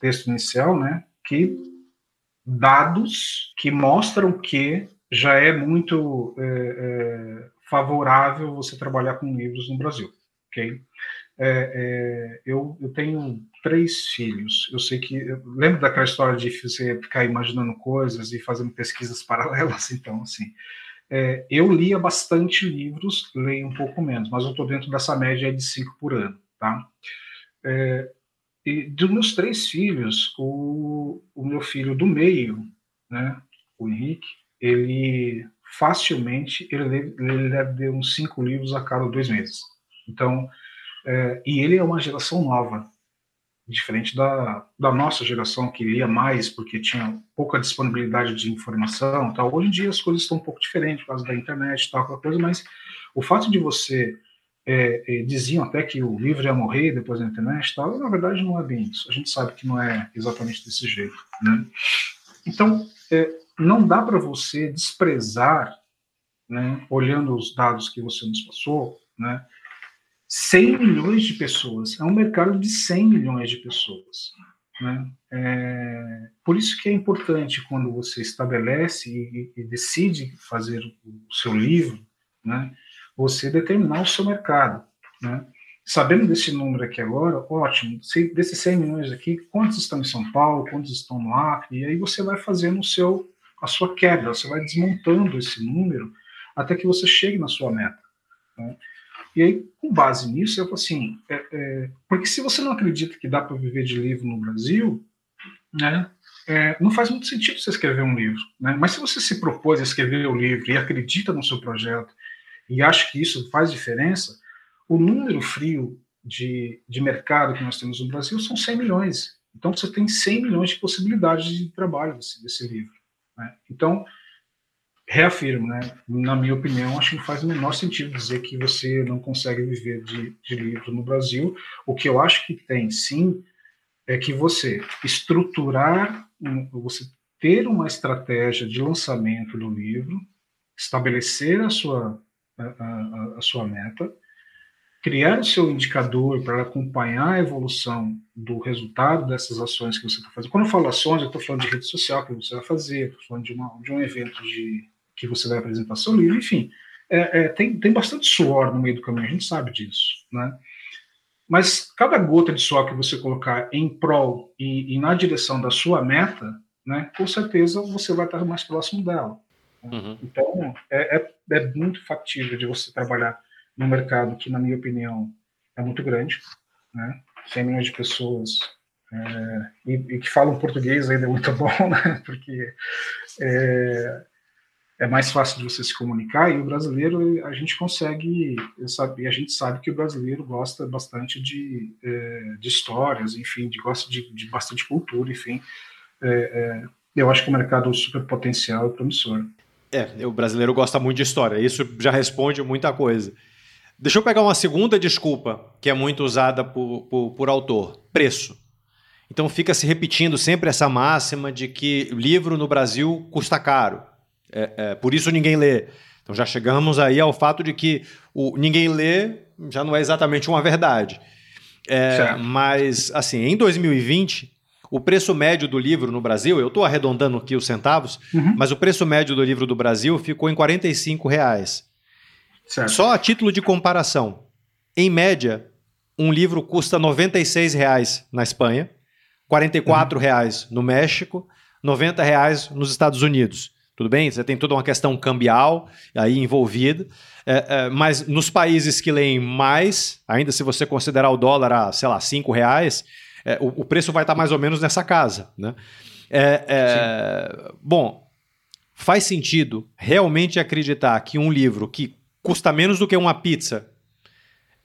texto inicial, né, que dados que mostram que já é muito é, é, favorável você trabalhar com livros no Brasil, ok? É, é, eu, eu, tenho três filhos. Eu sei que eu lembro daquela história de você ficar imaginando coisas e fazendo pesquisas [LAUGHS] paralelas. Então, assim, é, eu lia bastante livros, leio um pouco menos, mas eu estou dentro dessa média de cinco por ano, tá? É, e dos meus três filhos, o, o meu filho do meio, né, o Henrique, ele facilmente ele deve, ele deve uns cinco livros a cada dois meses. Então, é, e ele é uma geração nova, diferente da, da nossa geração que lia mais porque tinha pouca disponibilidade de informação. Tal. Hoje em dia as coisas estão um pouco diferentes por causa da internet, tal, coisa. Mas o fato de você é, é, diziam até que o livro ia morrer depois da internet, tal, na verdade não é bem isso. A gente sabe que não é exatamente desse jeito, né? Então, é, não dá para você desprezar, né, olhando os dados que você nos passou, né, 100 milhões de pessoas. É um mercado de 100 milhões de pessoas. Né? É, por isso que é importante quando você estabelece e, e decide fazer o seu livro, né, você determinar o seu mercado. Né? Sabendo desse número aqui agora, ótimo. Se, desses 100 milhões aqui, quantos estão em São Paulo, quantos estão no Acre? E aí você vai fazendo o seu, a sua quebra, você vai desmontando esse número até que você chegue na sua meta. Né? E aí, com base nisso, eu falo assim, é, é, porque se você não acredita que dá para viver de livro no Brasil, né, é, não faz muito sentido você escrever um livro. Né? Mas se você se propôs a escrever o livro e acredita no seu projeto e acha que isso faz diferença, o número frio de, de mercado que nós temos no Brasil são 100 milhões. Então, você tem 100 milhões de possibilidades de trabalho desse, desse livro. Né? Então, reafirmo, né? na minha opinião, acho que não faz o menor sentido dizer que você não consegue viver de, de livro no Brasil. O que eu acho que tem, sim, é que você estruturar, você ter uma estratégia de lançamento do livro, estabelecer a sua a, a, a sua meta, criar o seu indicador para acompanhar a evolução do resultado dessas ações que você está fazendo. Quando eu falo ações, eu estou falando de rede social que você vai fazer, estou falando de, uma, de um evento de, que você vai apresentar seu livro, enfim. É, é, tem, tem bastante suor no meio do caminho, a gente sabe disso, né? Mas cada gota de suor que você colocar em prol e, e na direção da sua meta, né, com certeza você vai estar mais próximo dela. Uhum. Então, é, é, é, muito factível de você trabalhar num mercado que, na minha opinião, é muito grande, né? 100 milhões de pessoas é, e, e, que falam português ainda é muito [LAUGHS] bom, né? Porque é, é, mais fácil de você se comunicar e o brasileiro a gente consegue sabe, a gente sabe que o brasileiro gosta bastante de, é, de histórias, enfim, de gosta de, de bastante cultura, enfim. É, é, eu acho que o mercado é super potencial e promissor. É, o brasileiro gosta muito de história. Isso já responde muita coisa. Deixa eu pegar uma segunda desculpa que é muito usada por, por, por autor: preço. Então fica se repetindo sempre essa máxima de que livro no Brasil custa caro. É, é, por isso ninguém lê. Então já chegamos aí ao fato de que o ninguém lê já não é exatamente uma verdade. É, mas, assim, em 2020, o preço médio do livro no Brasil, eu estou arredondando aqui os centavos, uhum. mas o preço médio do livro do Brasil ficou em 45 reais. Certo. Só a título de comparação, em média, um livro custa 96 reais na Espanha, 44 uhum. reais no México, 90 reais nos Estados Unidos. Tudo bem? Você tem toda uma questão cambial aí envolvida, é, é, mas nos países que leem mais, ainda se você considerar o dólar a, sei lá, 5 reais, é, o, o, preço vai estar mais ou menos nessa casa. Né? É, é, bom, faz sentido realmente acreditar que um livro que custa menos do que uma pizza.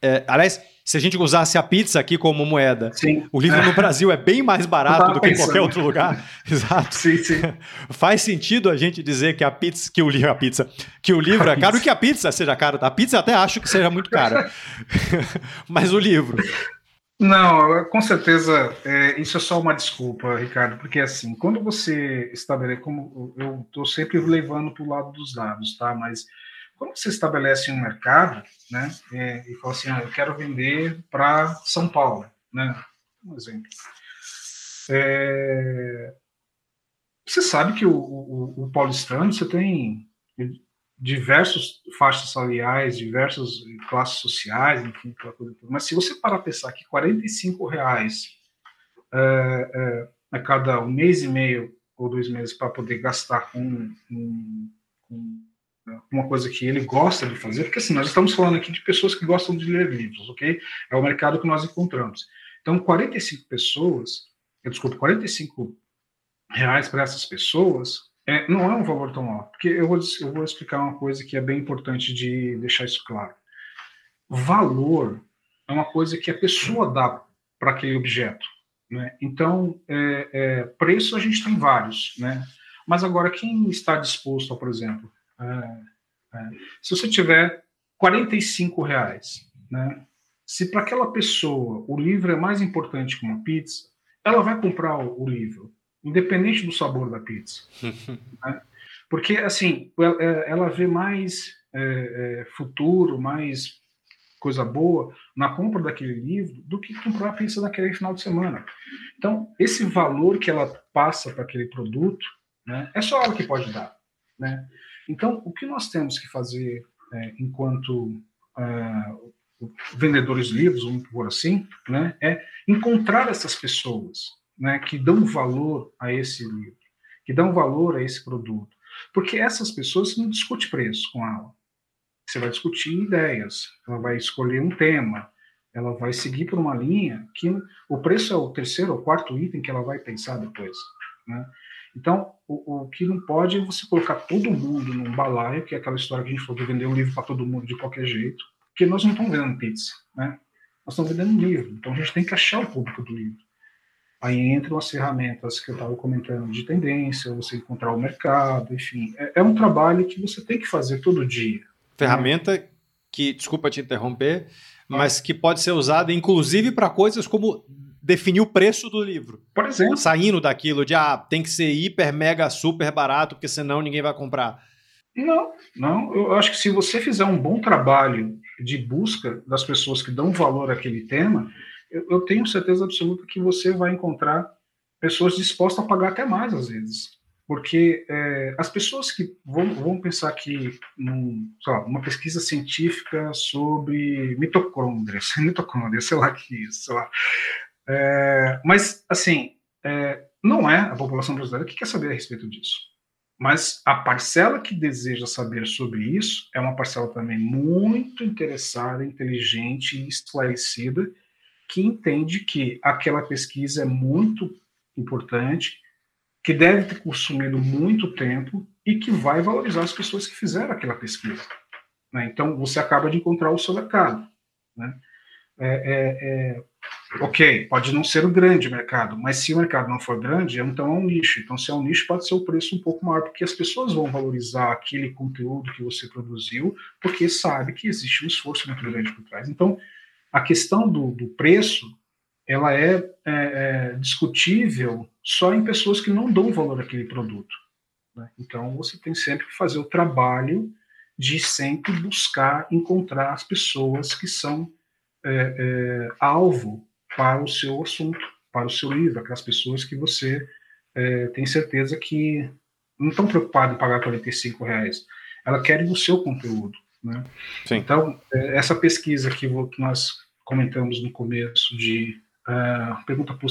É, aliás, se a gente usasse a pizza aqui como moeda, sim. o livro no Brasil é bem mais barato do que em qualquer outro lugar. [LAUGHS] Exato. Sim, sim. [LAUGHS] Faz sentido a gente dizer que a pizza, que o livro, a pizza, que o livro a é caro pizza. que a pizza seja cara. A pizza até acho que seja muito cara. [LAUGHS] Mas o livro. Não, com certeza, é, isso é só uma desculpa, Ricardo, porque assim, quando você estabelece, como eu estou sempre levando para o lado dos dados, tá? Mas quando você estabelece um mercado, né, é, e fala assim, ah, eu quero vender para São Paulo, né? Um exemplo. É, você sabe que o, o, o paulistano, você tem diversos faixas salariais, diversas classes sociais, enfim, mas se você parar a pensar que 45 reais é, é, a cada um mês e meio ou dois meses para poder gastar com, com, com, uma coisa que ele gosta de fazer, porque assim, nós estamos falando aqui de pessoas que gostam de ler livros, ok? É o mercado que nós encontramos. Então, 45 pessoas, eu desculpa, 45 reais para essas pessoas é, não é um valor tão alto, porque eu vou, eu vou explicar uma coisa que é bem importante de deixar isso claro. Valor é uma coisa que a pessoa dá para aquele objeto. Né? Então, é, é, preço a gente tem vários, né? mas agora quem está disposto, por exemplo, é, é, se você tiver 45 reais, né? se para aquela pessoa o livro é mais importante que uma pizza, ela vai comprar o, o livro independente do sabor da pizza. [LAUGHS] né? Porque, assim, é, ela vê mais é, é, futuro, mais coisa boa na compra daquele livro do que comprar a pizza naquele final de semana. Então, esse valor que ela passa para aquele produto, né, é só ela que pode dar. Né? Então, o que nós temos que fazer é, enquanto é, vendedores de livros, vamos por assim, né, é encontrar essas pessoas né, que dão valor a esse livro, que dão valor a esse produto. Porque essas pessoas não discute preço com ela. Você vai discutir ideias, ela vai escolher um tema, ela vai seguir por uma linha que o preço é o terceiro ou quarto item que ela vai pensar depois. Né? Então, o, o, que não pode é você colocar todo mundo num balaio, que é aquela história que a gente falou de vender um livro para todo mundo de qualquer jeito, porque nós não estamos vendendo pizza, né? Nós estamos vendendo um livro, então a gente tem que achar o público do livro. Aí entram as ferramentas que eu estava comentando de tendência, você encontrar o mercado, enfim. É, é, um trabalho que você tem que fazer todo dia. Ferramenta né? que, desculpa te interromper, mas que pode ser usada inclusive para coisas como definir o preço do livro. Por exemplo. Saindo daquilo de, ah, tem que ser hiper, mega, super barato, porque senão ninguém vai comprar. Não, não. Eu acho que se você fizer um bom trabalho de busca das pessoas que dão valor àquele tema, eu, eu tenho certeza absoluta que você vai encontrar pessoas dispostas a pagar até mais às vezes. Porque é, as pessoas que vão, vão pensar que num, lá, uma pesquisa científica sobre mitocôndrias, [LAUGHS] mitocôndrias, sei lá que isso, sei lá. É, mas, assim, é, não é a população brasileira que quer saber a respeito disso. mas a parcela que deseja saber sobre isso é uma parcela também muito interessada, inteligente e esclarecida, que entende que aquela pesquisa é muito importante, que deve ter consumido muito tempo e que vai valorizar as pessoas que fizeram aquela pesquisa. Né? Então, você acaba de encontrar o seu mercado. Né? É, é, é, ok, pode não ser o grande mercado, mas se o mercado não for grande, então é um nicho. Então, se é um nicho, pode ser o preço um pouco maior, porque as pessoas vão valorizar aquele conteúdo que você produziu, porque sabe que existe um esforço muito grande por trás. Então, a questão do, do preço, ela é, é, é, discutível só em pessoas que não dão valor àquele produto. Né? Então, você tem sempre que fazer o trabalho de sempre buscar encontrar as pessoas que são é, é, alvo para o seu assunto, para o seu livro, aquelas pessoas que você é, tem certeza que não estão preocupadas em pagar 45 reais, elas querem o seu conteúdo. Né? Então, é, essa pesquisa que, nós comentamos no começo de uh, pergunta para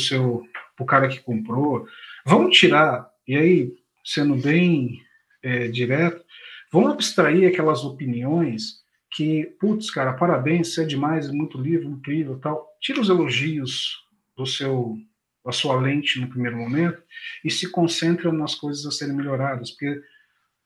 o cara que comprou, vamos tirar, e aí, sendo bem é, direto, vamos abstrair aquelas opiniões que, putz, cara, parabéns, você é demais, muito livro, incrível tal. Tira os elogios do seu da sua lente no primeiro momento e se concentra nas coisas a serem melhoradas, porque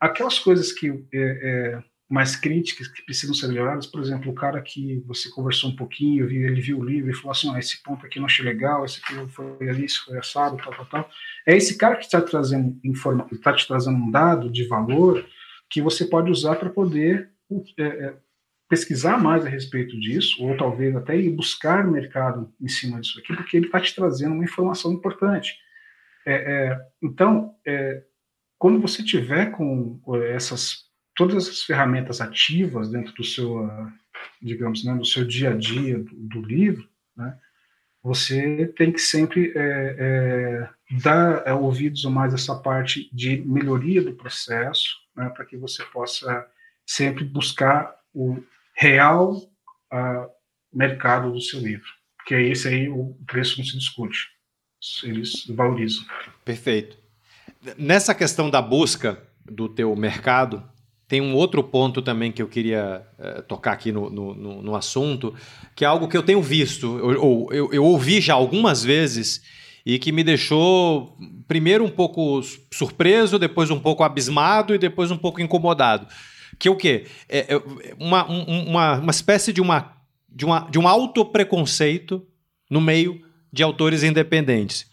aquelas coisas que é, é, mais críticas que precisam ser melhoradas, por exemplo, o cara que você conversou um pouquinho, ele viu o livro e falou assim, ah, esse ponto aqui não achei legal, esse aqui foi ali, isso foi assado, tal, tal, tal. É esse cara que está trazendo informa está te trazendo um dado de valor que você pode usar para poder é, é pesquisar mais a respeito disso, ou talvez até ir buscar mercado em cima disso aqui, porque ele está te trazendo uma informação importante. É, é, então, é, quando você tiver com essas todas as ferramentas ativas dentro do seu, digamos, né, do seu dia a dia do, do livro, né, você tem que sempre é, é, dar é, ouvidos mais essa parte de melhoria do processo, né, para que você possa sempre buscar o real uh, mercado do seu livro. Porque é esse aí o preço não se discute. Eles valorizam. Perfeito. Nessa questão da busca do teu mercado, tem um outro ponto também que eu queria uh, tocar aqui no, no, no, assunto, que é algo que eu tenho visto, ou eu, eu, eu, ouvi já algumas vezes, e que me deixou, primeiro, um pouco surpreso, depois um pouco abismado e depois um pouco incomodado. Que é o quê? É, é uma, uma, uma espécie de, uma, de, uma, de um autopreconceito no meio de autores independentes.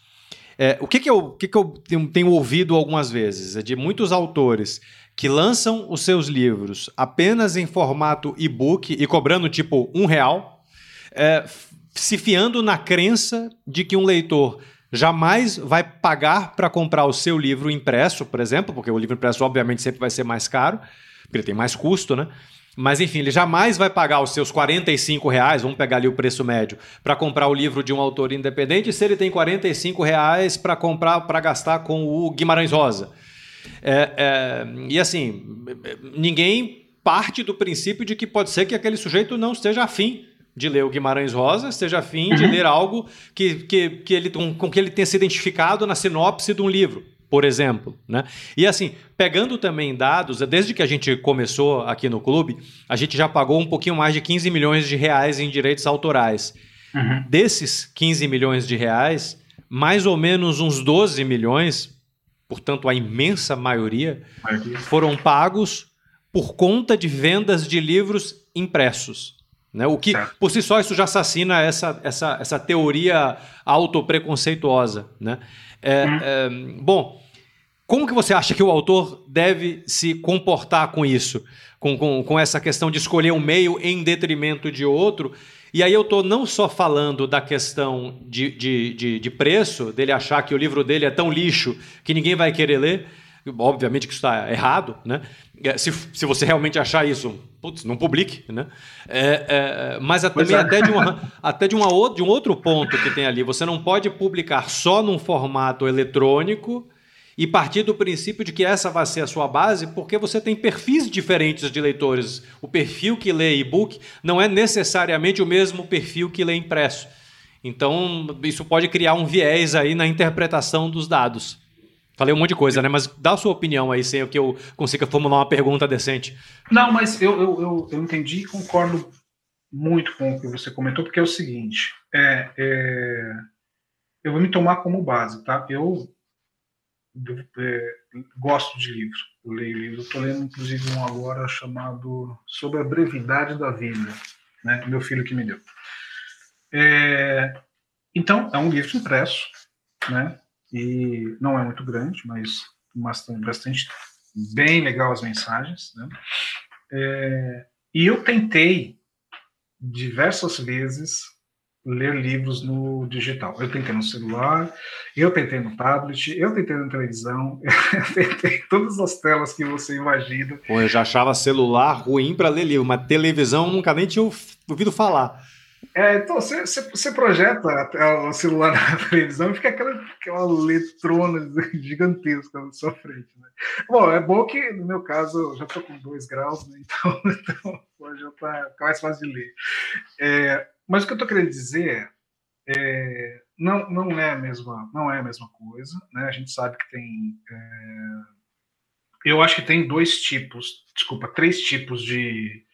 É, o que, que, eu, que, que eu tenho, tenho ouvido algumas vezes? É de muitos autores que lançam os seus livros apenas em formato e-book e cobrando tipo um real, é, se fiando na crença de que um leitor jamais vai pagar para comprar o seu livro impresso, por exemplo, porque o livro impresso obviamente sempre vai ser mais caro, porque ele tem mais custo, né? Mas enfim, ele jamais vai pagar os seus 45 reais, vamos pegar ali o preço médio, para comprar o livro de um autor independente, se ele tem 45 reais para comprar, para gastar com o Guimarães Rosa. É, é, e assim, ninguém parte do princípio de que pode ser que aquele sujeito não esteja afim de ler o Guimarães Rosa, esteja afim de uhum. ler algo que, que, que ele, com, com que ele tenha se identificado na sinopse de um livro por exemplo. Né? E assim, pegando também dados, desde que a gente começou aqui no clube, a gente já pagou um pouquinho mais de 15 milhões de reais em direitos autorais. Uhum. Desses 15 milhões de reais, mais ou menos uns 12 milhões, portanto a imensa maioria, foram pagos por conta de vendas de livros impressos. Né? O que, certo. por si só, isso já assassina essa, essa, essa teoria autopreconceituosa. Né? É, uhum. é, bom, como que você acha que o autor deve se comportar com isso? Com, com, com essa questão de escolher um meio em detrimento de outro? E aí eu estou não só falando da questão de, de, de, de, preço, dele achar que o livro dele é tão lixo que ninguém vai querer ler, obviamente que isso está errado, né? É, se, se você realmente achar isso, putz, não publique, né? É, é, mas também é. até, de, uma, até de, uma, de um outro ponto que tem ali, você não pode publicar só num formato eletrônico e partir do princípio de que essa vai ser a sua base, porque você tem perfis diferentes de leitores. O perfil que lê e-book não é necessariamente o mesmo perfil que lê impresso. Então, isso pode criar um viés aí na interpretação dos dados. Falei um monte de coisa, né? Mas dá a sua opinião aí, sem que eu consiga formular uma pergunta decente. Não, mas eu, eu, eu, eu entendi e concordo muito com o que você comentou, porque é o seguinte: é, é, eu vou me tomar como base, tá? Eu é, gosto de livro, eu leio livro. Estou lendo, inclusive, um agora chamado Sobre a Brevidade da Vida, né? Meu filho que me deu. É, então, é um livro impresso, né? E não é muito grande, mas bastante, bastante bem legal as mensagens, né? É, e eu tentei diversas vezes ler livros no digital. Eu tentei no celular, eu tentei no tablet, eu tentei na televisão, [LAUGHS] eu tentei todas as telas que você imagina. Pô, eu já achava celular ruim para ler livro, mas televisão nunca nem tinha ouvido falar. É, então, você, você projeta o celular [LAUGHS] na televisão e fica aquela, aquela letrona gigantesca na sua frente. Né? Bom, é bom que, no meu caso, eu já estou com dois graus, né? [LAUGHS] então, então já está mais fácil de ler. É, mas o que eu estou querendo dizer é, é, não, não, é a mesma, não é a mesma coisa. Né? A gente sabe que tem. É, eu acho que tem dois tipos, desculpa, três tipos de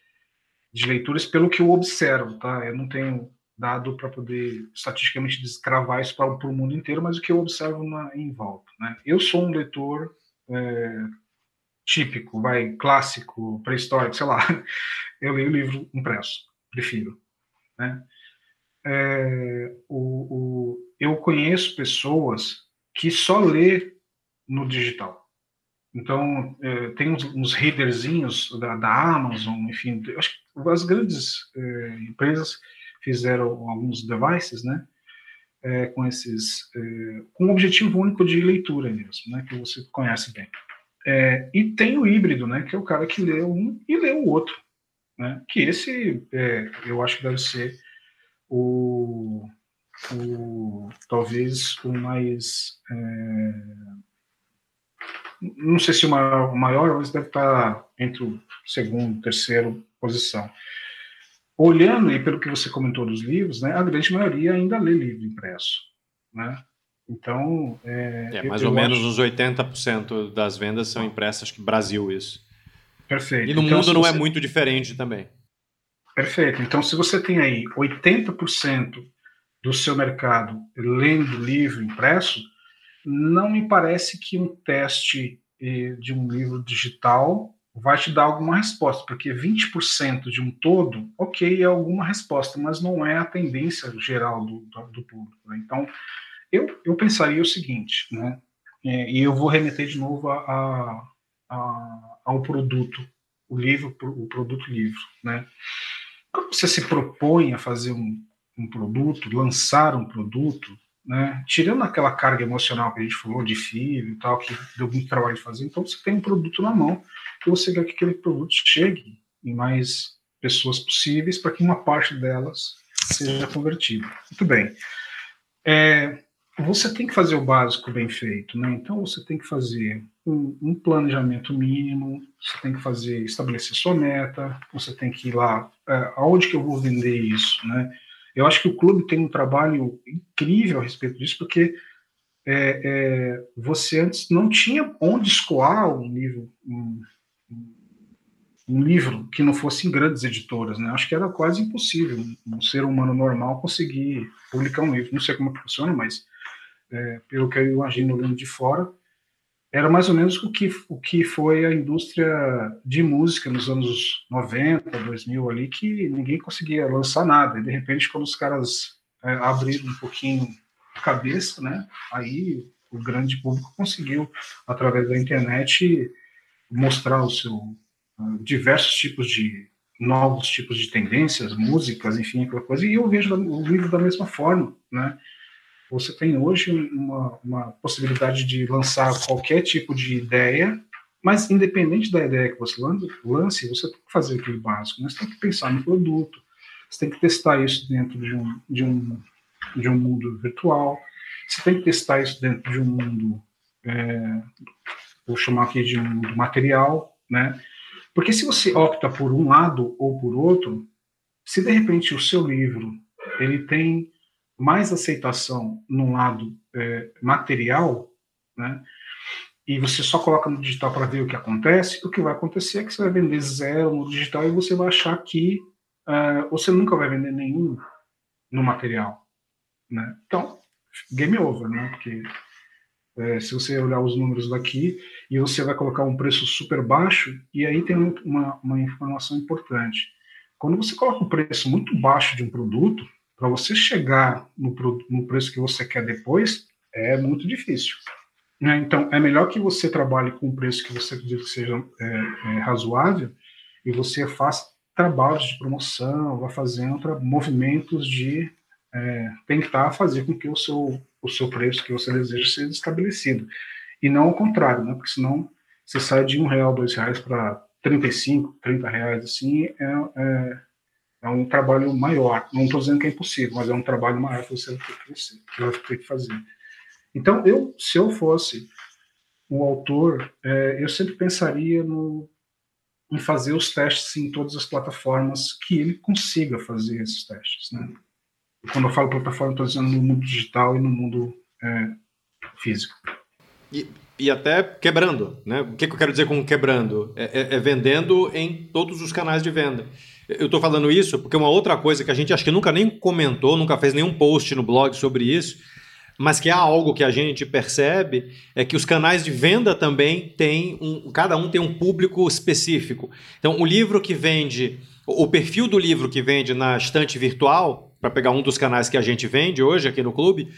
de leituras pelo que eu observo, tá? Eu não tenho dado para poder estatisticamente descravar isso para o mundo inteiro, mas o que eu observo na, em volta, né? Eu sou um leitor é, típico, vai clássico, pré-histórico, sei lá. [LAUGHS] Eu leio livro impresso, prefiro, né? É, o, o, eu conheço pessoas que só lê no digital. Então, é, tem uns, uns readerzinhos da, da, Amazon, enfim, acho que as grandes é, empresas fizeram alguns devices, né, é, com esses, é, com um objetivo único de leitura mesmo, né, que você conhece bem. É, e tem o híbrido, né, que é o cara que lê um e lê o outro, né, que esse, eu acho que deve ser o, o talvez o mais não sei se o maior, o maior, mas deve estar entre o segundo, terceiro posição. Olhando e pelo que você comentou dos livros, né, a grande maioria ainda lê livro impresso, né? Então, é, é mais eu, ou eu menos acho... uns 80% das vendas são impressas, que Brasil isso. Perfeito. E no então, mundo não é você... é muito diferente também. Perfeito. Então, se você tem aí 80% do seu mercado lendo livro impresso, não me parece que um teste eh, de um livro digital vai te dar alguma resposta, porque 20% de um todo, ok, é alguma resposta, mas não é a tendência geral do, do, público. Né? Então, eu, eu pensaria o seguinte, né? É, e eu vou remeter de novo a, a, ao produto, o livro, o produto livro, né? Quando você se propõe a fazer um, um produto, lançar um produto, né? Tirando aquela carga emocional que a gente falou de filho e tal, que deu muito trabalho de fazer, então você tem um produto na mão que você quer que aquele produto chegue em mais pessoas possíveis para que uma parte delas seja convertida. Muito bem. É, você tem que fazer o básico bem feito, né? Então você tem que fazer um, um, planejamento mínimo, você tem que fazer, estabelecer sua meta, você tem que ir lá, é, aonde que eu vou vender isso, né? Eu acho que o clube tem um trabalho incrível a respeito disso, porque é, é, você antes não tinha onde escoar um livro, um, um, livro que não fosse em grandes editoras, né? Acho que era quase impossível um, ser humano normal conseguir publicar um livro. Não sei como funciona, mas é, pelo que eu imagino olhando de fora, era mais ou menos o que, o que foi a indústria de música nos anos 90, 2000 ali, que ninguém conseguia lançar nada. E de repente, quando os caras é, abriram um pouquinho a cabeça, né, aí o grande público conseguiu, através da internet, mostrar o seu uh, diversos tipos de novos tipos de tendências, músicas, enfim, aquela coisa. E eu vejo o livro da mesma forma, né? Você tem hoje uma, uma possibilidade de lançar qualquer tipo de ideia, mas independente da ideia que você lance, você tem que fazer aquele básico, né? você tem que pensar no produto, você tem que testar isso dentro de um, de um, de um mundo virtual, você tem que testar isso dentro de um mundo, é, vou chamar aqui de um mundo material, né? Porque se você opta por um lado ou por outro, se de repente o seu livro ele tem mais aceitação no lado é, material, né? e você só coloca no digital para ver o que acontece, o que vai acontecer é que você vai vender zero no digital e você vai achar que uh, você nunca vai vender nenhum no material. Né? Então, game over, né? Porque é, se você olhar os números daqui e você vai colocar um preço super baixo, e aí tem uma, uma informação importante. Quando você coloca um preço muito baixo de um produto, para você chegar no, no preço que você quer depois, é muito difícil. Né? Então, é melhor que você trabalhe com um preço que você acredita que seja é, é, razoável e você faça trabalhos de promoção, vá fazendo movimentos de é, tentar fazer com que o seu, o seu preço que você deseja seja estabelecido. E não ao contrário, né? porque senão você sai de um real, dois reais para 35, 30 reais, assim, é, é, é um trabalho maior. Não estou dizendo que é impossível, mas é um trabalho maior que você vai ter que, vai ter que fazer. Então, eu, se eu fosse o autor, é, eu sempre pensaria no, em fazer os testes em todas as plataformas que ele consiga fazer esses testes. Né? Quando eu falo plataforma, estou dizendo no mundo digital e no mundo é, físico. E, e, até quebrando, né? O que, que, eu quero dizer com quebrando? É, é, é vendendo em todos os canais de venda. Eu estou falando isso porque uma outra coisa que a gente acho que nunca nem comentou, nunca fez nenhum post no blog sobre isso, mas que há algo que a gente percebe é que os canais de venda também têm um, cada um tem um público específico. Então, o livro que vende, o perfil do livro que vende na estante virtual, para pegar um dos canais que a gente vende hoje aqui no clube,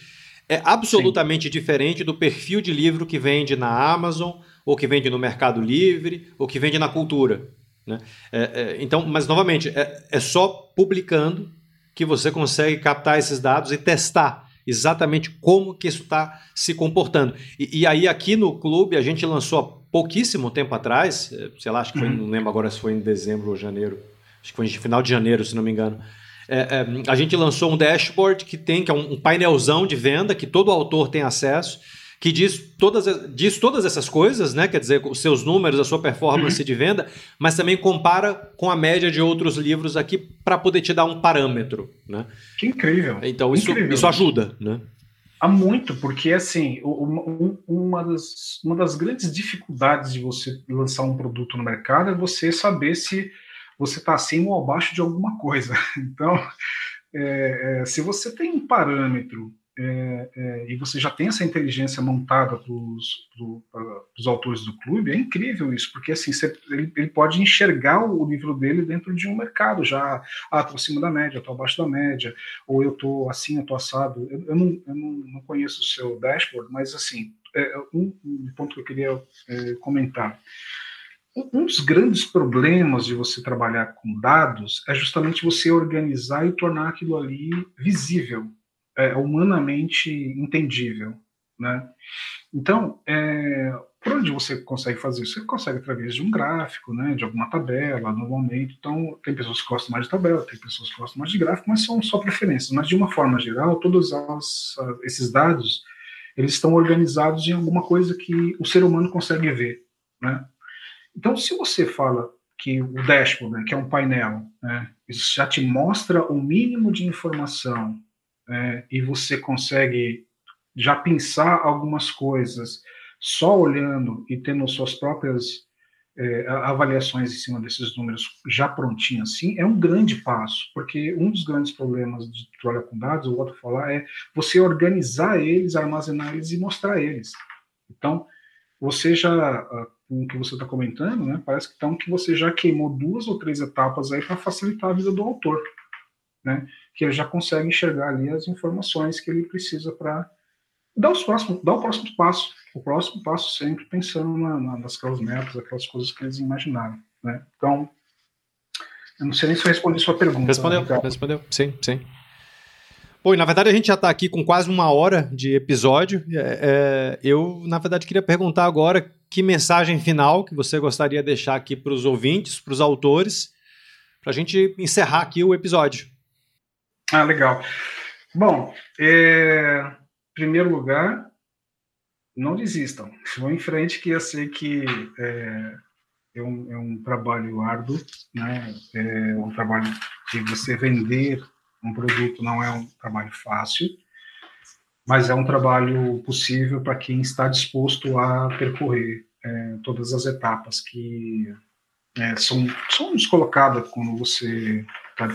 é absolutamente Sim. diferente do perfil de livro que vende na Amazon, ou que vende no Mercado Livre, ou que vende na Cultura. Né? É, é, então, mas novamente, é, é só publicando que você consegue captar esses dados e testar exatamente como que isso está se comportando. E, e, aí aqui no clube a gente lançou há pouquíssimo tempo atrás, eh, sei lá, acho que foi, uhum. não lembro agora se foi em dezembro ou janeiro, acho que foi em final de janeiro, se não me engano. É, é, a gente lançou um dashboard que tem, que é um, um painelzão de venda que todo autor tem acesso que diz todas, diz todas essas coisas, né? Quer dizer, os seus números, a sua performance uhum. de venda, mas também compara com a média de outros livros aqui para poder te dar um parâmetro, né? Que incrível. Então isso, incrível. isso ajuda, né? Há muito, porque assim, uma, uma, das, uma das grandes dificuldades de você lançar um produto no mercado é você saber se você está acima ou abaixo de alguma coisa. [LAUGHS] Então, é, é, se você tem um parâmetro é, é, e você já tem essa inteligência montada para os autores do clube, é incrível isso, porque assim você, ele, ele, pode enxergar o livro dele dentro de um mercado já, ah, estou acima da média, estou abaixo da média, ou eu estou assim, eu estou assado. Eu, eu, não, eu não, não, conheço o seu dashboard, mas assim, é, um, um, ponto que eu queria é, comentar. Um dos grandes problemas de você trabalhar com dados é justamente você organizar e tornar aquilo ali visível é, humanamente entendível, né? Então, é, por onde você consegue fazer isso? Você consegue através de um gráfico, né, de alguma tabela, normalmente. Então, tem pessoas que gostam mais de tabela, tem pessoas que gostam mais de gráfico, mas são só preferências. Mas, de uma forma geral, todos esses dados, eles estão organizados em alguma coisa que o ser humano consegue ver, né? Então, se você fala que o dashboard, né, que é um painel, né, já te mostra o mínimo de informação é, e você consegue já pensar algumas coisas só olhando e tendo suas próprias é, avaliações em cima desses números já prontinhos assim, é um grande passo, porque um dos grandes problemas de trabalhar com dados, volto a falar, é você organizar eles, armazenar eles e mostrar eles. Então, você já, ah, com o que você está comentando, né, parece que, então, que você já queimou duas ou três etapas aí para facilitar a vida do autor né, que ele já consegue enxergar ali as informações que ele precisa para dar, os próximos, dar o próximo passo. O próximo passo sempre pensando na, na, nas metas, aquelas coisas que eles imaginaram. Né? Então, eu não sei nem se eu respondi sua pergunta. Respondeu, respondeu, sim, sim. Bom, na verdade a gente já está aqui com quase uma hora de episódio. É, é, eu, na verdade, queria perguntar agora que mensagem final que você gostaria de deixar aqui para os ouvintes, para os autores, para a gente encerrar aqui o episódio. Ah, legal. Bom, é, em primeiro lugar, não desistam. Vão em frente, que eu sei que é, é, um, é um, trabalho árduo, né? é um trabalho que você vender um produto não é um trabalho fácil. mas é um trabalho possível para quem está disposto a percorrer é, todas as etapas que é, são, são nos colocadas quando você está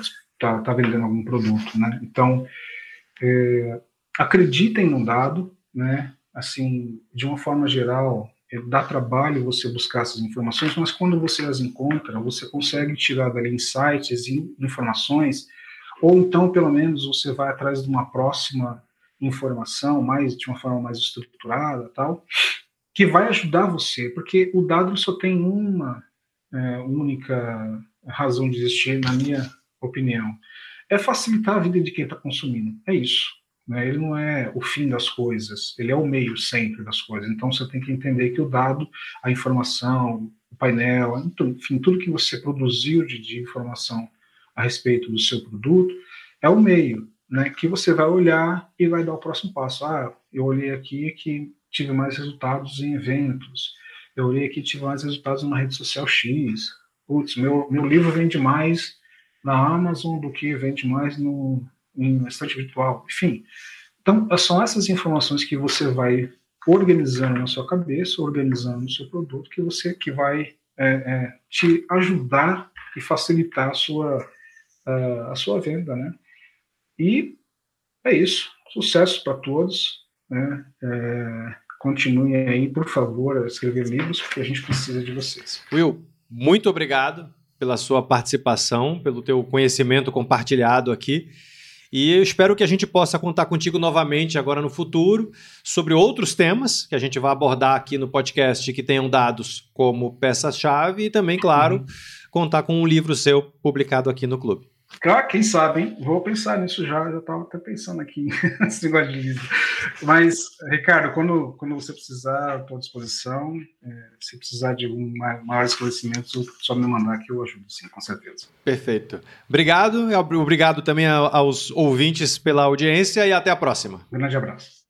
tá, tá vendendo algum produto, né? Então, é, acreditem no dado, né? Assim, de uma forma geral, é, dá trabalho você buscar essas informações, mas quando você as encontra, você consegue tirar dali insights e informações, ou então, pelo menos, você vai atrás de uma próxima informação, mais de uma forma mais estruturada, tal, que vai ajudar você, porque o dado só tem uma é, única razão de existir, na minha opinião, é facilitar a vida de quem está consumindo. É isso. Né? Ele não é o fim das coisas, ele é o meio sempre das coisas. Então você tem que entender que o dado, a informação, o painel, enfim, tudo que você produziu de, de informação a respeito do seu produto é o meio, né? Que você vai olhar e vai dar o próximo passo. Ah, eu olhei aqui que tive mais resultados em eventos. Eu olhei aqui tive mais resultados na rede social X. Putz, meu, meu livro vende mais na Amazon do que vende mais no, em estante virtual. Enfim, então são essas informações que você vai organizando na sua cabeça, organizando no seu produto, que você que vai é, é, te ajudar e facilitar a sua a, a sua venda, né? E é isso. Sucesso para todos. Né? É, continuem aí, por favor, a escrever livros, porque a gente precisa de vocês. Will, muito obrigado pela sua participação, pelo teu conhecimento compartilhado aqui. E eu espero que a gente possa contar contigo novamente agora no futuro sobre outros temas que a gente vai abordar aqui no podcast que tenham dados como peça-chave e também, claro, uhum. contar com um livro seu publicado aqui no clube. Claro, quem sabe, hein? Vou pensar nisso já, já estava até pensando aqui [LAUGHS] nesse negócio de livro. Mas, Ricardo, quando, quando você precisar, estou à disposição. É, se precisar de um maior esclarecimento, só me mandar que eu ajudo, sim, com certeza. Perfeito. Obrigado, obrigado também aos ouvintes pela audiência e até a próxima. Grande abraço.